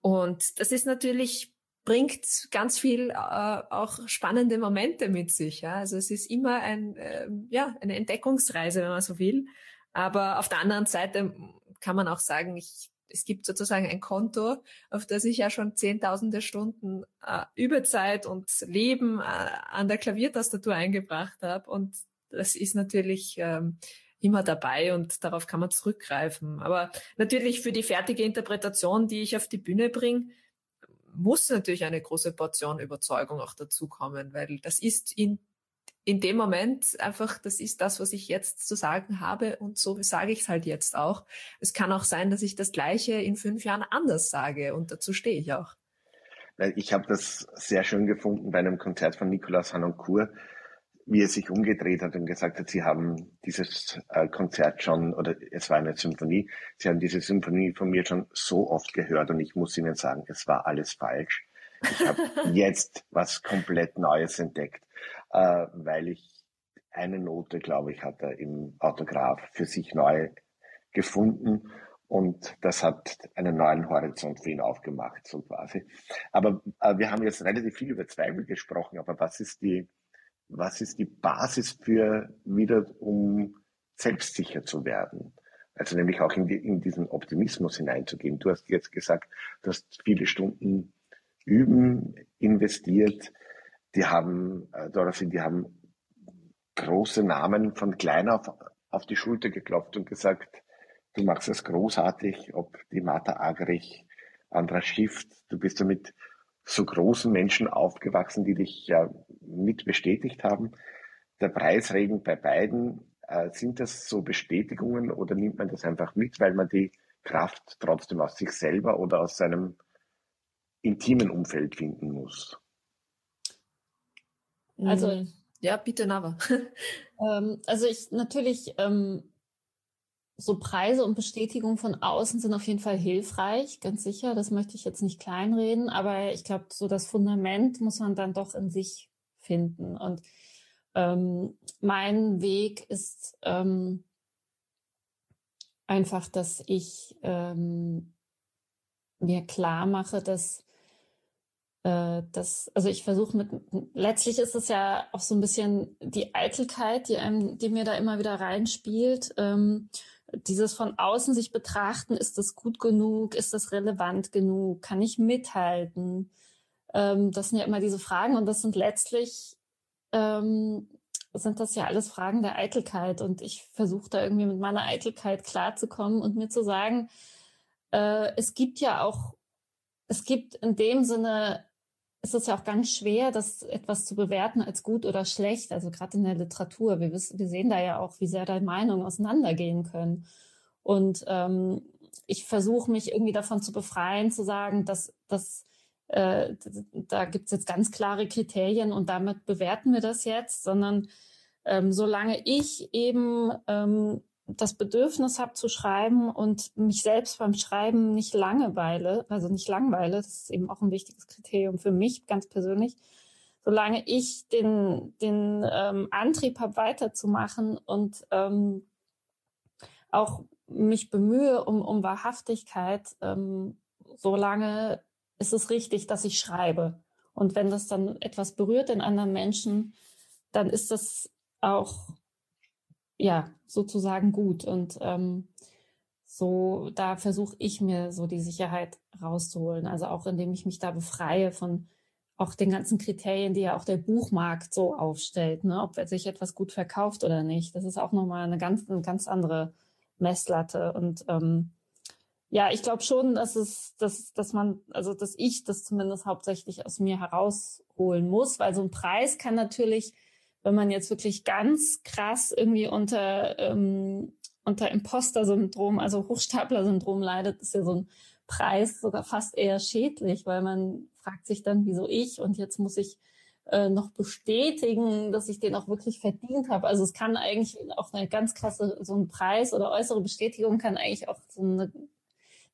Und das ist natürlich bringt ganz viel äh, auch spannende Momente mit sich. Ja? Also es ist immer ein, äh, ja, eine Entdeckungsreise, wenn man so will. Aber auf der anderen Seite kann man auch sagen, ich, es gibt sozusagen ein Konto, auf das ich ja schon zehntausende Stunden äh, Überzeit und Leben äh, an der Klaviertastatur eingebracht habe. Und das ist natürlich ähm, immer dabei und darauf kann man zurückgreifen. Aber natürlich für die fertige Interpretation, die ich auf die Bühne bringe, muss natürlich eine große Portion Überzeugung auch dazukommen, weil das ist in, in dem Moment einfach, das ist das, was ich jetzt zu sagen habe und so sage ich es halt jetzt auch. Es kann auch sein, dass ich das Gleiche in fünf Jahren anders sage und dazu stehe ich auch. Ich habe das sehr schön gefunden bei einem Konzert von Nicolas Hanoncourt, wie er sich umgedreht hat und gesagt hat, sie haben dieses äh, Konzert schon, oder es war eine Symphonie, sie haben diese Symphonie von mir schon so oft gehört und ich muss Ihnen sagen, es war alles falsch. Ich habe (laughs) jetzt was komplett Neues entdeckt, äh, weil ich eine Note, glaube ich, hat er im Autograph für sich neu gefunden und das hat einen neuen Horizont für ihn aufgemacht, so quasi. Aber äh, wir haben jetzt relativ viel über Zweifel gesprochen, aber was ist die was ist die Basis für wieder, um selbstsicher zu werden? Also nämlich auch in, die, in diesen Optimismus hineinzugehen. Du hast jetzt gesagt, du hast viele Stunden üben investiert. Die haben, äh, die haben große Namen von klein auf, auf die Schulter geklopft und gesagt, du machst es großartig, ob die Martha Agrich, Andra Schiff, du bist damit so großen Menschen aufgewachsen, die dich ja mit bestätigt haben. Der Preisregen bei beiden, äh, sind das so Bestätigungen oder nimmt man das einfach mit, weil man die Kraft trotzdem aus sich selber oder aus seinem intimen Umfeld finden muss? Also, mhm. ja, bitte, Nava. (laughs) ähm, also ich natürlich ähm, so Preise und Bestätigung von außen sind auf jeden Fall hilfreich, ganz sicher. Das möchte ich jetzt nicht kleinreden, aber ich glaube, so das Fundament muss man dann doch in sich finden. Und ähm, mein Weg ist ähm, einfach, dass ich ähm, mir klar mache, dass äh, das, also ich versuche mit, letztlich ist es ja auch so ein bisschen die Eitelkeit, die einem, die mir da immer wieder reinspielt. Ähm, dieses von außen sich betrachten, ist das gut genug, ist das relevant genug, kann ich mithalten? Ähm, das sind ja immer diese Fragen und das sind letztlich ähm, sind das ja alles Fragen der Eitelkeit und ich versuche da irgendwie mit meiner Eitelkeit klarzukommen und mir zu sagen, äh, es gibt ja auch, es gibt in dem Sinne ist es ja auch ganz schwer, das etwas zu bewerten als gut oder schlecht. Also gerade in der Literatur. Wir, wissen, wir sehen da ja auch, wie sehr da Meinungen auseinandergehen können. Und ähm, ich versuche mich irgendwie davon zu befreien, zu sagen, dass, dass äh, da gibt's jetzt ganz klare Kriterien und damit bewerten wir das jetzt, sondern ähm, solange ich eben ähm, das Bedürfnis habe zu schreiben und mich selbst beim Schreiben nicht langeweile, also nicht langweile, das ist eben auch ein wichtiges Kriterium für mich ganz persönlich, solange ich den, den ähm, Antrieb habe, weiterzumachen und ähm, auch mich bemühe um, um Wahrhaftigkeit, ähm, solange ist es richtig, dass ich schreibe. Und wenn das dann etwas berührt in anderen Menschen, dann ist das auch ja, sozusagen gut. Und ähm, so, da versuche ich mir so die Sicherheit rauszuholen. Also auch indem ich mich da befreie von auch den ganzen Kriterien, die ja auch der Buchmarkt so aufstellt, ne? ob sich etwas gut verkauft oder nicht. Das ist auch nochmal eine ganz, eine ganz andere Messlatte. Und ähm, ja, ich glaube schon, dass es, dass, dass man, also dass ich das zumindest hauptsächlich aus mir herausholen muss, weil so ein Preis kann natürlich wenn man jetzt wirklich ganz krass irgendwie unter, ähm, unter Imposter-Syndrom, also Hochstapler-Syndrom leidet, ist ja so ein Preis sogar fast eher schädlich, weil man fragt sich dann, wieso ich und jetzt muss ich äh, noch bestätigen, dass ich den auch wirklich verdient habe. Also es kann eigentlich auch eine ganz krasse, so ein Preis oder äußere Bestätigung kann eigentlich auch so eine,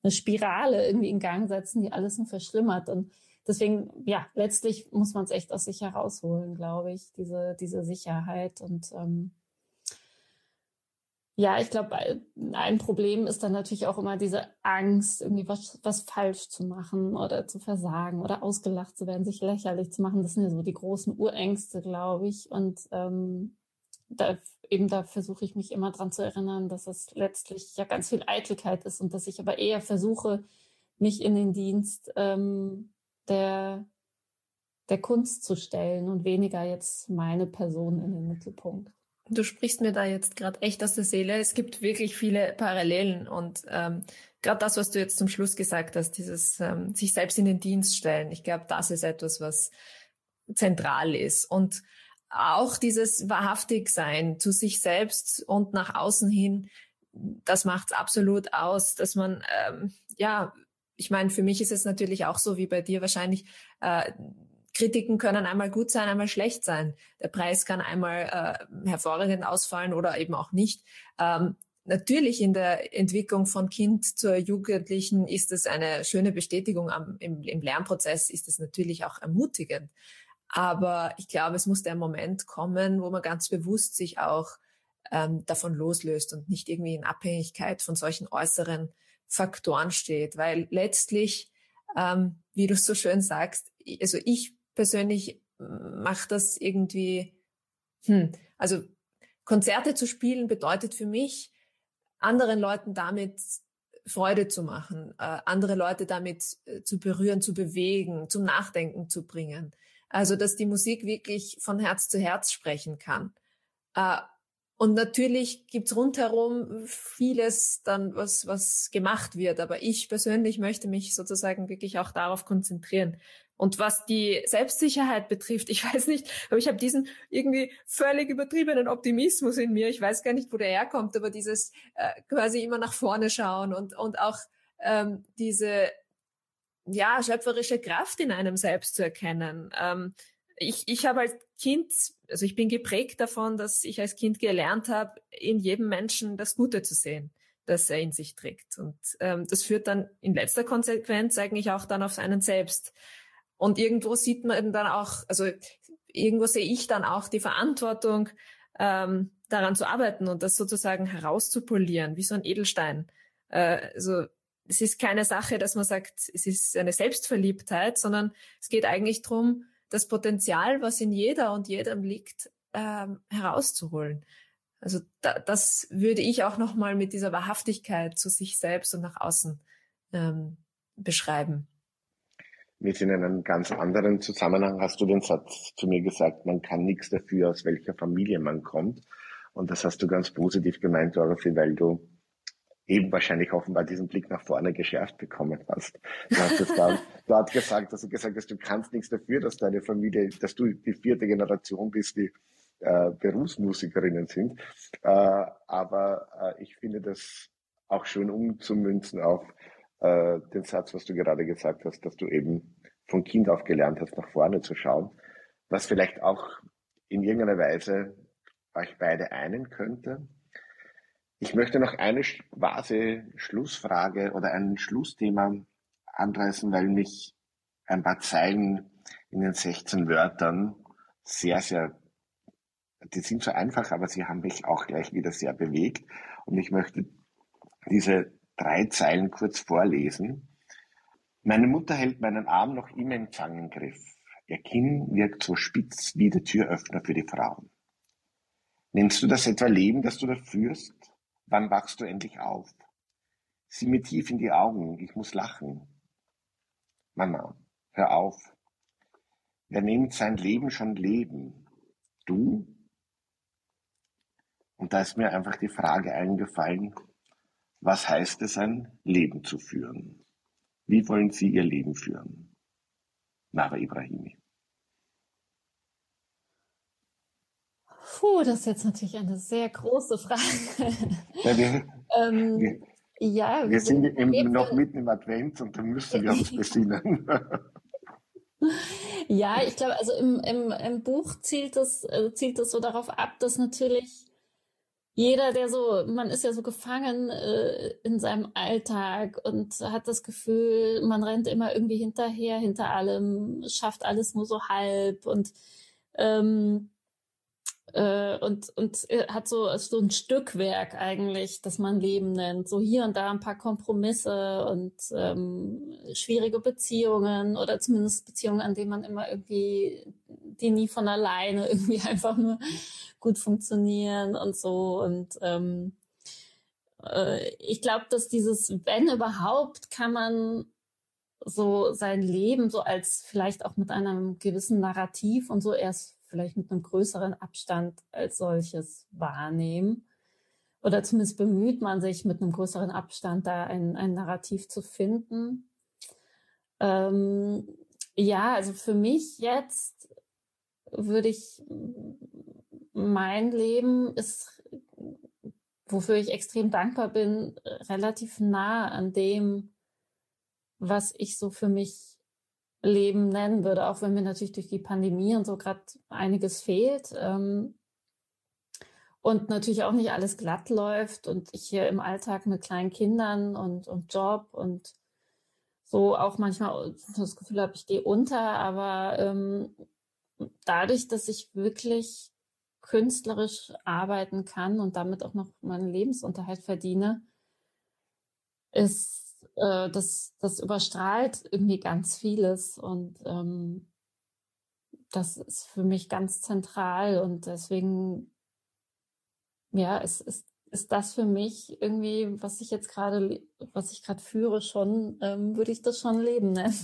eine Spirale irgendwie in Gang setzen, die alles nur verschlimmert. Und deswegen, ja, letztlich muss man es echt aus sich herausholen, glaube ich, diese, diese Sicherheit. Und ähm, ja, ich glaube, ein Problem ist dann natürlich auch immer diese Angst, irgendwie was, was falsch zu machen oder zu versagen oder ausgelacht zu werden, sich lächerlich zu machen. Das sind ja so die großen Urängste, glaube ich. Und ähm, da, eben da versuche ich mich immer dran zu erinnern, dass es letztlich ja ganz viel Eitelkeit ist und dass ich aber eher versuche, mich in den Dienst ähm, der, der Kunst zu stellen und weniger jetzt meine Person in den Mittelpunkt. Du sprichst mir da jetzt gerade echt aus der Seele. Es gibt wirklich viele Parallelen und ähm, gerade das, was du jetzt zum Schluss gesagt hast, dieses ähm, sich selbst in den Dienst stellen. Ich glaube, das ist etwas, was zentral ist und auch dieses wahrhaftig sein zu sich selbst und nach außen hin. Das macht es absolut aus, dass man ähm, ja ich meine, für mich ist es natürlich auch so wie bei dir wahrscheinlich, äh, Kritiken können einmal gut sein, einmal schlecht sein. Der Preis kann einmal äh, hervorragend ausfallen oder eben auch nicht. Ähm, natürlich in der Entwicklung von Kind zur Jugendlichen ist es eine schöne Bestätigung am, im, im Lernprozess, ist es natürlich auch ermutigend. Aber ich glaube, es muss der Moment kommen, wo man ganz bewusst sich auch ähm, davon loslöst und nicht irgendwie in Abhängigkeit von solchen äußeren Faktoren steht, weil letztlich, ähm, wie du so schön sagst, also ich persönlich mache das irgendwie, hm, also Konzerte zu spielen bedeutet für mich, anderen Leuten damit Freude zu machen, äh, andere Leute damit äh, zu berühren, zu bewegen, zum Nachdenken zu bringen. Also, dass die Musik wirklich von Herz zu Herz sprechen kann. Äh, und natürlich gibt's rundherum vieles dann, was, was gemacht wird. Aber ich persönlich möchte mich sozusagen wirklich auch darauf konzentrieren. Und was die Selbstsicherheit betrifft, (laughs) ich weiß nicht, aber ich habe diesen irgendwie völlig übertriebenen Optimismus in mir. Ich weiß gar nicht, wo der herkommt, aber dieses äh, quasi immer nach vorne schauen und, und auch ähm, diese ja, schöpferische Kraft in einem selbst zu erkennen. Ähm, ich, ich habe als Kind, also ich bin geprägt davon, dass ich als Kind gelernt habe, in jedem Menschen das Gute zu sehen, das er in sich trägt. Und ähm, das führt dann in letzter Konsequenz eigentlich auch dann auf seinen selbst. Und irgendwo sieht man dann auch, also irgendwo sehe ich dann auch die Verantwortung, ähm, daran zu arbeiten und das sozusagen herauszupolieren, wie so ein Edelstein. Äh, also es ist keine Sache, dass man sagt, es ist eine Selbstverliebtheit, sondern es geht eigentlich darum, das Potenzial, was in jeder und jedem liegt, ähm, herauszuholen. Also da, das würde ich auch nochmal mit dieser Wahrhaftigkeit zu sich selbst und nach außen ähm, beschreiben. Mit in einem ganz anderen Zusammenhang hast du den Satz zu mir gesagt, man kann nichts dafür, aus welcher Familie man kommt. Und das hast du ganz positiv gemeint, Dorothy, weil du eben wahrscheinlich offenbar diesen Blick nach vorne geschärft bekommen hast. Du hast es dann (laughs) dort gesagt, dass du gesagt hast, du kannst nichts dafür, dass deine Familie, dass du die vierte Generation bist, die äh, Berufsmusikerinnen sind. Äh, aber äh, ich finde das auch schön umzumünzen auf äh, den Satz, was du gerade gesagt hast, dass du eben von Kind auf gelernt hast, nach vorne zu schauen, was vielleicht auch in irgendeiner Weise euch beide einen könnte. Ich möchte noch eine quasi Schlussfrage oder ein Schlussthema anreißen, weil mich ein paar Zeilen in den 16 Wörtern sehr, sehr, die sind so einfach, aber sie haben mich auch gleich wieder sehr bewegt. Und ich möchte diese drei Zeilen kurz vorlesen. Meine Mutter hält meinen Arm noch immer im Zangengriff. Ihr Kinn wirkt so spitz wie der Türöffner für die Frauen. Nennst du das etwa Leben, das du da führst? Wann wachst du endlich auf? Sieh mir tief in die Augen, ich muss lachen. Mama, hör auf. Wer nimmt sein Leben schon leben? Du? Und da ist mir einfach die Frage eingefallen, was heißt es, ein Leben zu führen? Wie wollen Sie Ihr Leben führen? Nava Ibrahimi. Puh, das ist jetzt natürlich eine sehr große Frage. Ja, wir, (laughs) ähm, wir, ja, wir, wir sind im, noch mitten im Advent und da müssen wir uns (laughs) besinnen. ja, ich glaube, also im, im, im Buch zielt es, äh, zielt es so darauf ab, dass natürlich jeder, der so, man ist ja so gefangen äh, in seinem Alltag und hat das Gefühl, man rennt immer irgendwie hinterher, hinter allem, schafft alles nur so halb und ähm, äh, und, und äh, hat so, so ein Stückwerk eigentlich, das man Leben nennt. So hier und da ein paar Kompromisse und ähm, schwierige Beziehungen oder zumindest Beziehungen, an denen man immer irgendwie, die nie von alleine (laughs) irgendwie einfach nur gut funktionieren und so. Und ähm, äh, ich glaube, dass dieses, wenn überhaupt, kann man so sein Leben so als vielleicht auch mit einem gewissen Narrativ und so erst vielleicht mit einem größeren Abstand als solches wahrnehmen. Oder zumindest bemüht man sich mit einem größeren Abstand da ein, ein Narrativ zu finden. Ähm, ja, also für mich jetzt würde ich, mein Leben ist, wofür ich extrem dankbar bin, relativ nah an dem, was ich so für mich Leben nennen würde, auch wenn mir natürlich durch die Pandemie und so gerade einiges fehlt. Ähm, und natürlich auch nicht alles glatt läuft und ich hier im Alltag mit kleinen Kindern und, und Job und so auch manchmal das Gefühl habe, ich gehe unter, aber ähm, dadurch, dass ich wirklich künstlerisch arbeiten kann und damit auch noch meinen Lebensunterhalt verdiene, ist äh, das, das überstrahlt irgendwie ganz vieles und ähm, das ist für mich ganz zentral und deswegen, ja, es ist, ist das für mich irgendwie, was ich jetzt gerade, was ich gerade führe, schon, ähm, würde ich das schon leben nennen.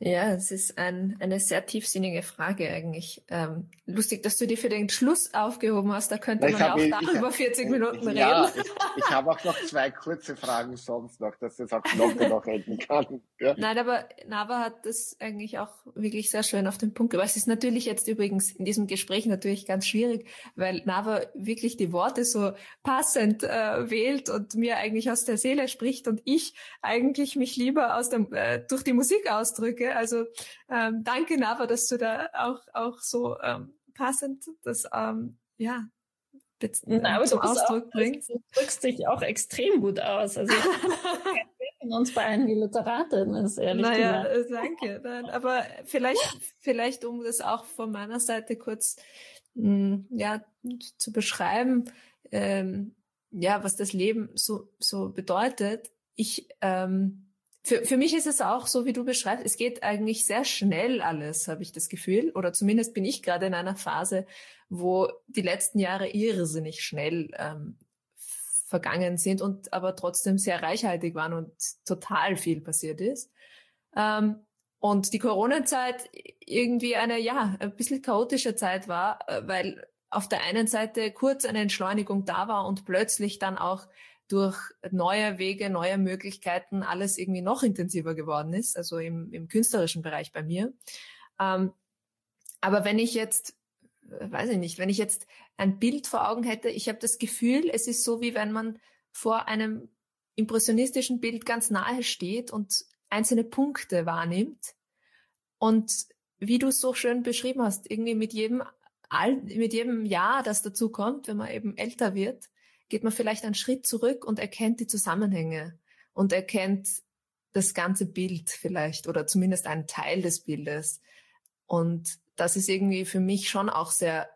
Ja, es ist ein, eine sehr tiefsinnige Frage eigentlich. Ähm, lustig, dass du die für den Schluss aufgehoben hast. Da könnte man ja auch darüber 40 Minuten reden. Ja, ich, ich habe auch noch zwei kurze Fragen sonst noch, dass das auch Knoche noch enden kann. Ja. Nein, aber Nava hat das eigentlich auch wirklich sehr schön auf den Punkt gebracht. Es ist natürlich jetzt übrigens in diesem Gespräch natürlich ganz schwierig, weil Nava wirklich die Worte so passend äh, wählt und mir eigentlich aus der Seele spricht und ich eigentlich mich lieber aus dem, äh, durch die Musik ausdrücke also ähm, danke, Nava, dass du da auch, auch so ähm, passend das ähm, ja, Na, aber zum Ausdruck auch, bringst. Du drückst dich auch extrem gut aus. Also (laughs) in uns beiden die Literatin ist, ehrlich naja, gesagt. Naja, danke. Nein, aber vielleicht, vielleicht, um das auch von meiner Seite kurz mh, hm, ja, zu beschreiben, ähm, ja, was das Leben so, so bedeutet. Ich, ähm, für, für mich ist es auch so, wie du beschreibst, es geht eigentlich sehr schnell alles, habe ich das Gefühl. Oder zumindest bin ich gerade in einer Phase, wo die letzten Jahre irrsinnig schnell ähm, vergangen sind und aber trotzdem sehr reichhaltig waren und total viel passiert ist. Ähm, und die Corona-Zeit irgendwie eine, ja, ein bisschen chaotische Zeit war, äh, weil auf der einen Seite kurz eine Entschleunigung da war und plötzlich dann auch durch neue Wege, neue Möglichkeiten alles irgendwie noch intensiver geworden ist, also im, im künstlerischen Bereich bei mir. Ähm, aber wenn ich jetzt, äh, weiß ich nicht, wenn ich jetzt ein Bild vor Augen hätte, ich habe das Gefühl, es ist so, wie wenn man vor einem impressionistischen Bild ganz nahe steht und einzelne Punkte wahrnimmt. Und wie du es so schön beschrieben hast, irgendwie mit jedem, mit jedem Jahr, das dazu kommt, wenn man eben älter wird, geht man vielleicht einen Schritt zurück und erkennt die Zusammenhänge und erkennt das ganze Bild vielleicht oder zumindest einen Teil des Bildes. Und das ist irgendwie für mich schon auch sehr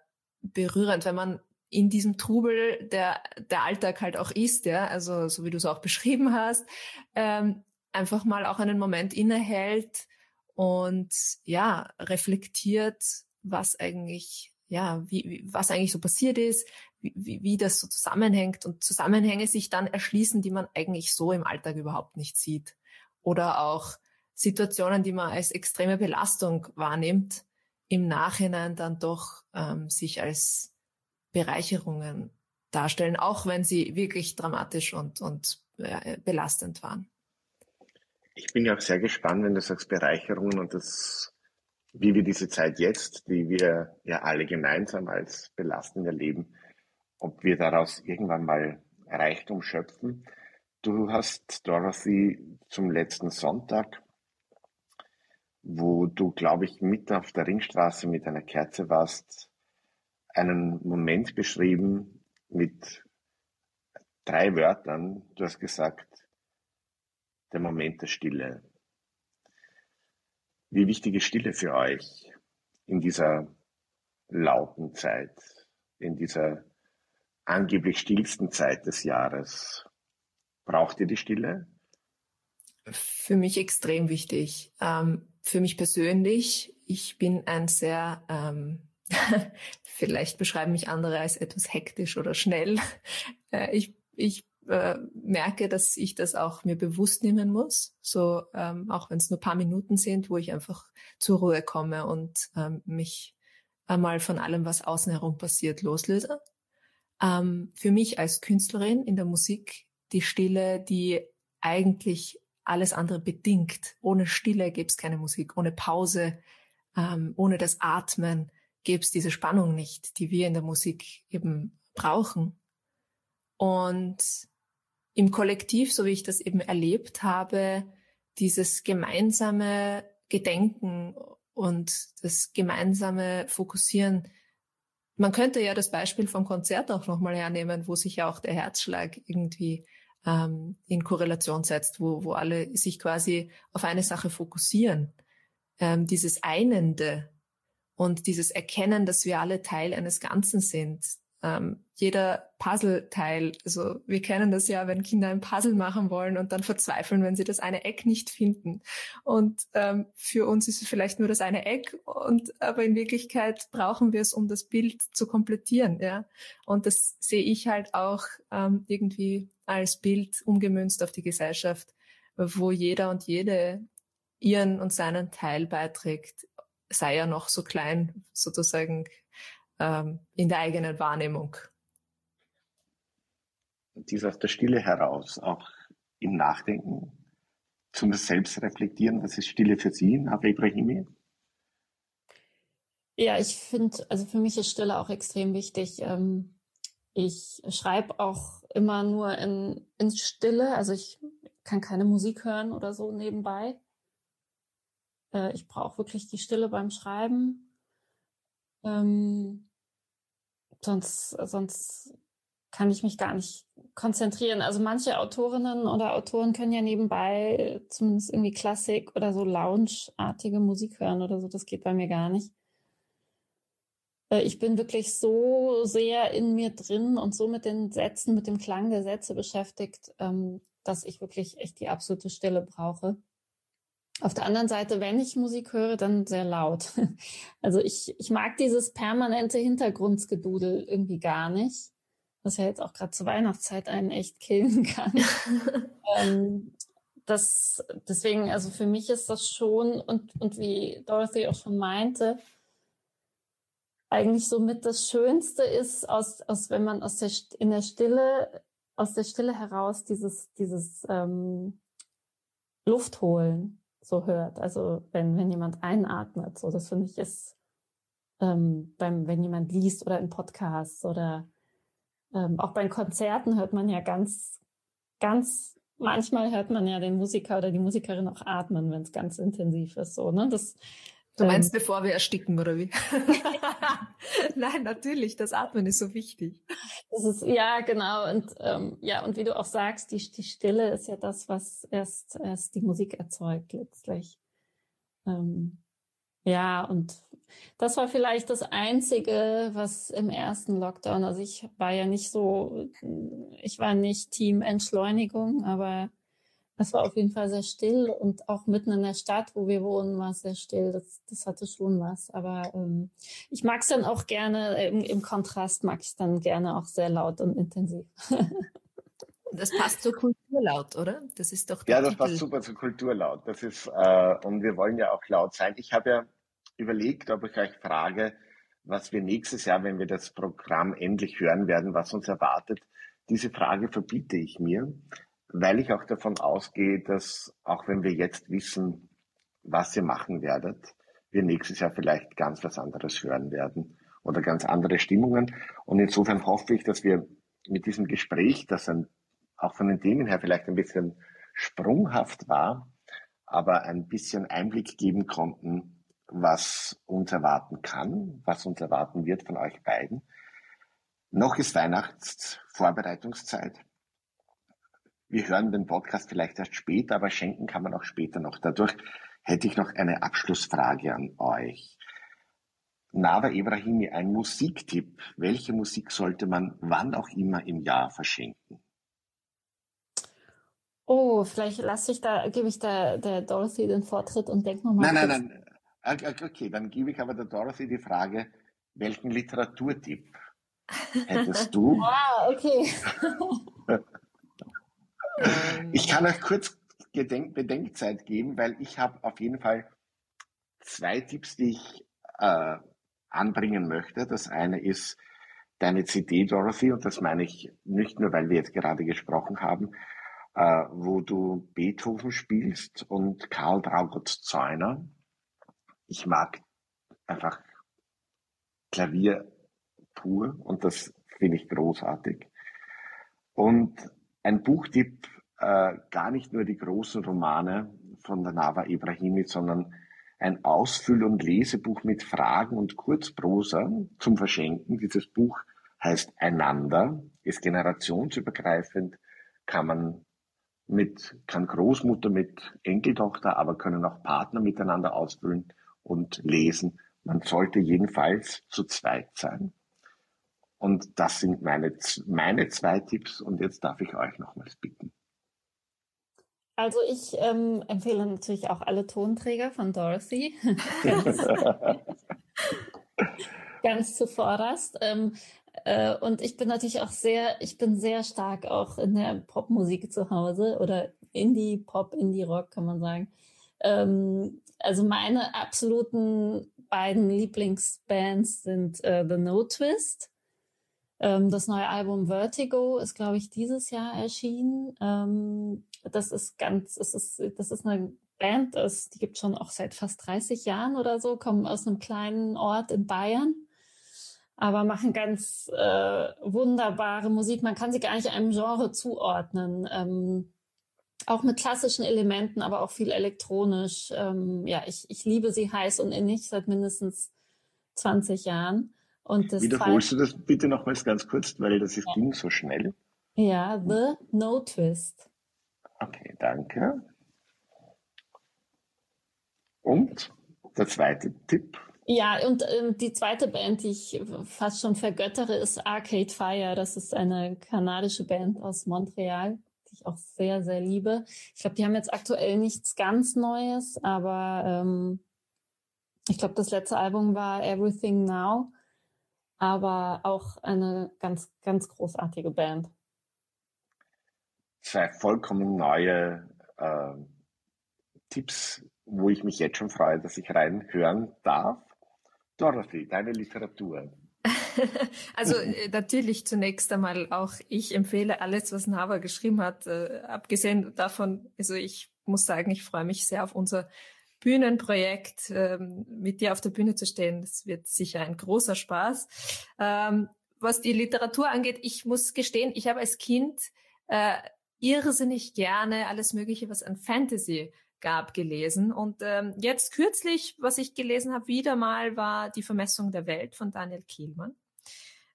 berührend, wenn man in diesem Trubel der, der Alltag halt auch ist, ja, also so wie du es auch beschrieben hast, ähm, einfach mal auch einen Moment innehält und ja, reflektiert, was eigentlich, ja, wie, wie was eigentlich so passiert ist, wie, wie das so zusammenhängt und Zusammenhänge sich dann erschließen, die man eigentlich so im Alltag überhaupt nicht sieht. Oder auch Situationen, die man als extreme Belastung wahrnimmt, im Nachhinein dann doch ähm, sich als Bereicherungen darstellen, auch wenn sie wirklich dramatisch und, und äh, belastend waren. Ich bin ja auch sehr gespannt, wenn du sagst Bereicherungen und das, wie wir diese Zeit jetzt, die wir ja alle gemeinsam als belastend erleben, ob wir daraus irgendwann mal Reichtum schöpfen. Du hast, Dorothy, zum letzten Sonntag, wo du, glaube ich, mitten auf der Ringstraße mit einer Kerze warst, einen Moment beschrieben mit drei Wörtern. Du hast gesagt, der Moment der Stille. Wie wichtig ist Stille für euch in dieser lauten Zeit, in dieser angeblich stillsten Zeit des Jahres. Braucht ihr die Stille? Für mich extrem wichtig. Ähm, für mich persönlich, ich bin ein sehr, ähm, (laughs) vielleicht beschreiben mich andere als etwas hektisch oder schnell. (laughs) Äh, ich ich äh, merke, dass ich das auch mir bewusst nehmen muss, so ähm, auch wenn es nur paar Minuten sind, wo ich einfach zur Ruhe komme und ähm, mich einmal von allem, was außen herum passiert, loslöse ähm, für mich als Künstlerin in der Musik die Stille, die eigentlich alles andere bedingt. Ohne Stille gäbe es keine Musik, ohne Pause, ähm, ohne das Atmen gäbe es diese Spannung nicht, die wir in der Musik eben brauchen. Und im Kollektiv, so wie ich das eben erlebt habe, dieses gemeinsame Gedenken und das gemeinsame Fokussieren man könnte ja das Beispiel vom Konzert auch nochmal hernehmen, wo sich ja auch der Herzschlag irgendwie ähm, in Korrelation setzt, wo, wo alle sich quasi auf eine Sache fokussieren. Ähm, dieses Einende und dieses Erkennen, dass wir alle Teil eines Ganzen sind, ähm, jeder Puzzleteil, also wir kennen das ja, wenn Kinder ein Puzzle machen wollen und dann verzweifeln, wenn sie das eine Eck nicht finden. Und ähm, für uns ist es vielleicht nur das eine Eck, und aber in Wirklichkeit brauchen wir es, um das Bild zu komplettieren. Ja, und das sehe ich halt auch ähm, irgendwie als Bild umgemünzt auf die Gesellschaft, wo jeder und jede ihren und seinen Teil beiträgt, sei er noch so klein sozusagen ähm, in der eigenen Wahrnehmung. Dies aus der Stille heraus, auch im Nachdenken, zum Selbstreflektieren, was ist Stille für Sie, Nava Ibrahimi? Ja, ich finde, also für mich ist Stille auch extrem wichtig. Ähm, ich schreibe auch immer nur in, in Stille, also ich kann keine Musik hören oder so nebenbei. Äh, ich brauche wirklich die Stille beim Schreiben. Ähm, sonst, sonst kann ich mich gar nicht konzentrieren. Also manche Autorinnen oder Autoren können ja nebenbei zumindest irgendwie Klassik oder so Lounge-artige Musik hören oder so. Das geht bei mir gar nicht. Äh, ich bin wirklich so sehr in mir drin und so mit den Sätzen, mit dem Klang der Sätze beschäftigt, ähm, dass ich wirklich echt die absolute Stille brauche. Auf der anderen Seite, wenn ich Musik höre, dann sehr laut. (laughs) Also ich, ich mag dieses permanente Hintergrundgedudel irgendwie gar nicht, was ja jetzt auch gerade zur Weihnachtszeit einen echt killen (laughs) kann. (laughs) ähm, das, deswegen, also für mich ist das schon, und, und wie Dorothy auch schon meinte, eigentlich somit das Schönste ist, aus, aus wenn man aus der in der Stille, aus der Stille heraus dieses, dieses ähm, Luft holen so hört. Also wenn, wenn jemand einatmet, so das finde ich ist ähm, beim, wenn jemand liest oder in Podcasts oder ähm, auch bei Konzerten hört man ja ganz, ganz, manchmal hört man ja den Musiker oder die Musikerin auch atmen, wenn es ganz intensiv ist. So, ne? Das Du meinst, ähm, bevor wir ersticken, oder wie? (laughs) (laughs) Nein, natürlich, das Atmen ist so wichtig. Das ist, ja, genau. Und ähm, ja, und wie du auch sagst, die, die Stille ist ja das, was erst, erst die Musik erzeugt letztlich. Ähm, ja, und das war vielleicht das Einzige, was im ersten Lockdown, also ich war ja nicht so, ich war nicht Team Entschleunigung, aber es war auf jeden Fall sehr still und auch mitten in der Stadt, wo wir wohnen, war es sehr still. Das, das hatte schon was. Aber ähm, ich mag es dann auch gerne, im, im Kontrast mag ich es dann gerne auch sehr laut und intensiv. (laughs) Das passt zur Kulturlaut, oder? Das ist doch Ja, das Titel. passt super zur Kulturlaut. Das ist, äh, und wir wollen ja auch laut sein. Ich habe ja überlegt, ob ich euch frage, was wir nächstes Jahr, wenn wir das Programm endlich hören werden, was uns erwartet. Diese Frage verbiete ich mir, weil ich auch davon ausgehe, dass auch wenn wir jetzt wissen, was ihr machen werdet, wir nächstes Jahr vielleicht ganz was anderes hören werden oder ganz andere Stimmungen. Und insofern hoffe ich, dass wir mit diesem Gespräch, das ein, auch von den Themen her vielleicht ein bisschen sprunghaft war, aber ein bisschen Einblick geben konnten, was uns erwarten kann, was uns erwarten wird von euch beiden. Noch ist Weihnachtsvorbereitungszeit. Wir hören den Podcast vielleicht erst später, aber schenken kann man auch später noch. Dadurch hätte ich noch eine Abschlussfrage an euch. Nava Ibrahimi, ein Musiktipp. Welche Musik sollte man wann auch immer im Jahr verschenken? Oh, vielleicht lasse ich da, gebe ich da der Dorothy den Vortritt und denke nochmal. Nein, nein, nein. Okay, dann gebe ich aber der Dorothy die Frage, welchen Literaturtipp (laughs) hättest du? ah, okay. (laughs) Ähm. Ich kann euch kurz Gedenk Bedenkzeit geben, weil ich habe auf jeden Fall zwei Tipps, die ich äh, anbringen möchte. Das eine ist deine CD, Dorothy, und das meine ich nicht nur, weil wir jetzt gerade gesprochen haben, äh, wo du Beethoven spielst und Karl Traugott Zeuner. Ich mag einfach Klavier pur und das finde ich großartig. Und ein Buchtipp, äh, gar nicht nur die großen Romane von der Nava Ibrahimi, sondern ein Ausfüll- und Lesebuch mit Fragen und Kurzprosa zum Verschenken. Dieses Buch heißt Einander, ist generationsübergreifend, kann man mit, kann Großmutter mit Enkeltochter, aber können auch Partner miteinander ausfüllen und lesen. Man sollte jedenfalls zu zweit sein. Und das sind meine, meine zwei Tipps und jetzt darf ich euch nochmals bitten. Also ich ähm, empfehle natürlich auch alle Tonträger von Dorothy. (laughs) ganz, zuvorderst. Ähm, äh, und ich bin natürlich auch sehr, ich bin sehr stark auch in der Popmusik zu Hause oder Indie-Pop, Indie-Rock kann man sagen. Ähm, also meine absoluten beiden Lieblingsbands sind äh, The No Twist ähm, das neue Album Vertigo ist, glaube ich, dieses Jahr erschienen. Ähm, das ist ganz, es ist, das ist eine Band, das, die gibt schon auch seit fast 30 Jahren oder so, kommen aus einem kleinen Ort in Bayern, aber machen ganz äh, wunderbare Musik. Man kann sie gar nicht einem Genre zuordnen. Ähm, auch mit klassischen Elementen, aber auch viel elektronisch. Ähm, ja, ich, ich liebe sie heiß und innig seit mindestens 20 Jahren. Und das Wiederholst du das bitte nochmals ganz kurz, weil das ist, ging so schnell. Ja, The No Twist. Okay, danke. Und der zweite Tipp? Ja, und äh, die zweite Band, die ich fast schon vergöttere, ist Arcade Fire. Das ist eine kanadische Band aus Montreal, die ich auch sehr, sehr liebe. Ich glaube, die haben jetzt aktuell nichts ganz Neues, aber ähm, ich glaube, das letzte Album war Everything Now, aber auch eine ganz, ganz großartige Band. Zwei vollkommen neue äh, Tipps, wo ich mich jetzt schon freue, dass ich reinhören darf. Dorothy, deine Literatur. (laughs) also äh, natürlich zunächst einmal auch ich empfehle alles, was Nava geschrieben hat. Äh, abgesehen davon, also ich muss sagen, ich freue mich sehr auf unser Bühnenprojekt, ähm, mit dir auf der Bühne zu stehen. Das wird sicher ein großer Spaß. Ähm, was die Literatur angeht, ich muss gestehen, ich habe als Kind äh, irrsinnig gerne alles Mögliche, was an Fantasy gab, gelesen. Und ähm, jetzt kürzlich, was ich gelesen habe, wieder mal war Die Vermessung der Welt von Daniel Kielmann.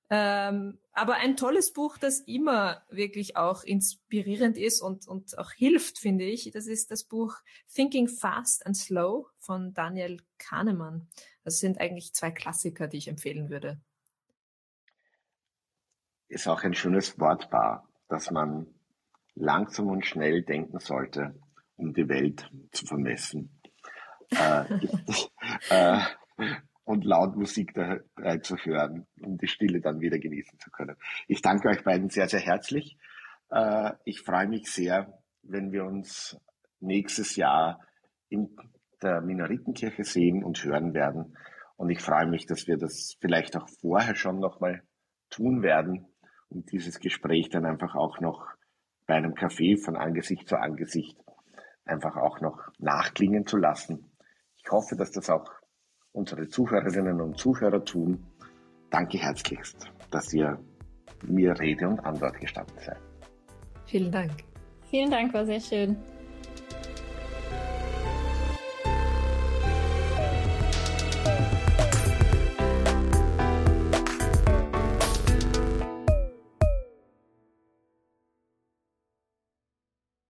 Ähm, aber ein tolles Buch, das immer wirklich auch inspirierend ist und, und auch hilft, finde ich, das ist das Buch Thinking Fast and Slow von Daniel Kahnemann. Das sind eigentlich zwei Klassiker, die ich empfehlen würde. Ist auch ein schönes Wortpaar, dass man langsam und schnell denken sollte um die Welt zu vermessen. äh, (laughs) äh, und laut Musik dabei zu hören, um die Stille dann wieder genießen zu können. Ich danke euch beiden sehr, sehr herzlich. Äh, ich freue mich sehr, wenn wir uns nächstes Jahr in der Minoritenkirche sehen und hören werden. Und ich freue mich, dass wir das vielleicht auch vorher schon nochmal tun werden, um dieses Gespräch dann einfach auch noch bei einem Café von Angesicht zu Angesicht einfach auch noch nachklingen zu lassen. Ich hoffe, dass das auch unsere Zuhörerinnen und Zuhörer tun. Danke herzlichst, dass ihr mir Rede und Antwort gestanden seid. Vielen Dank. Vielen Dank, war sehr schön.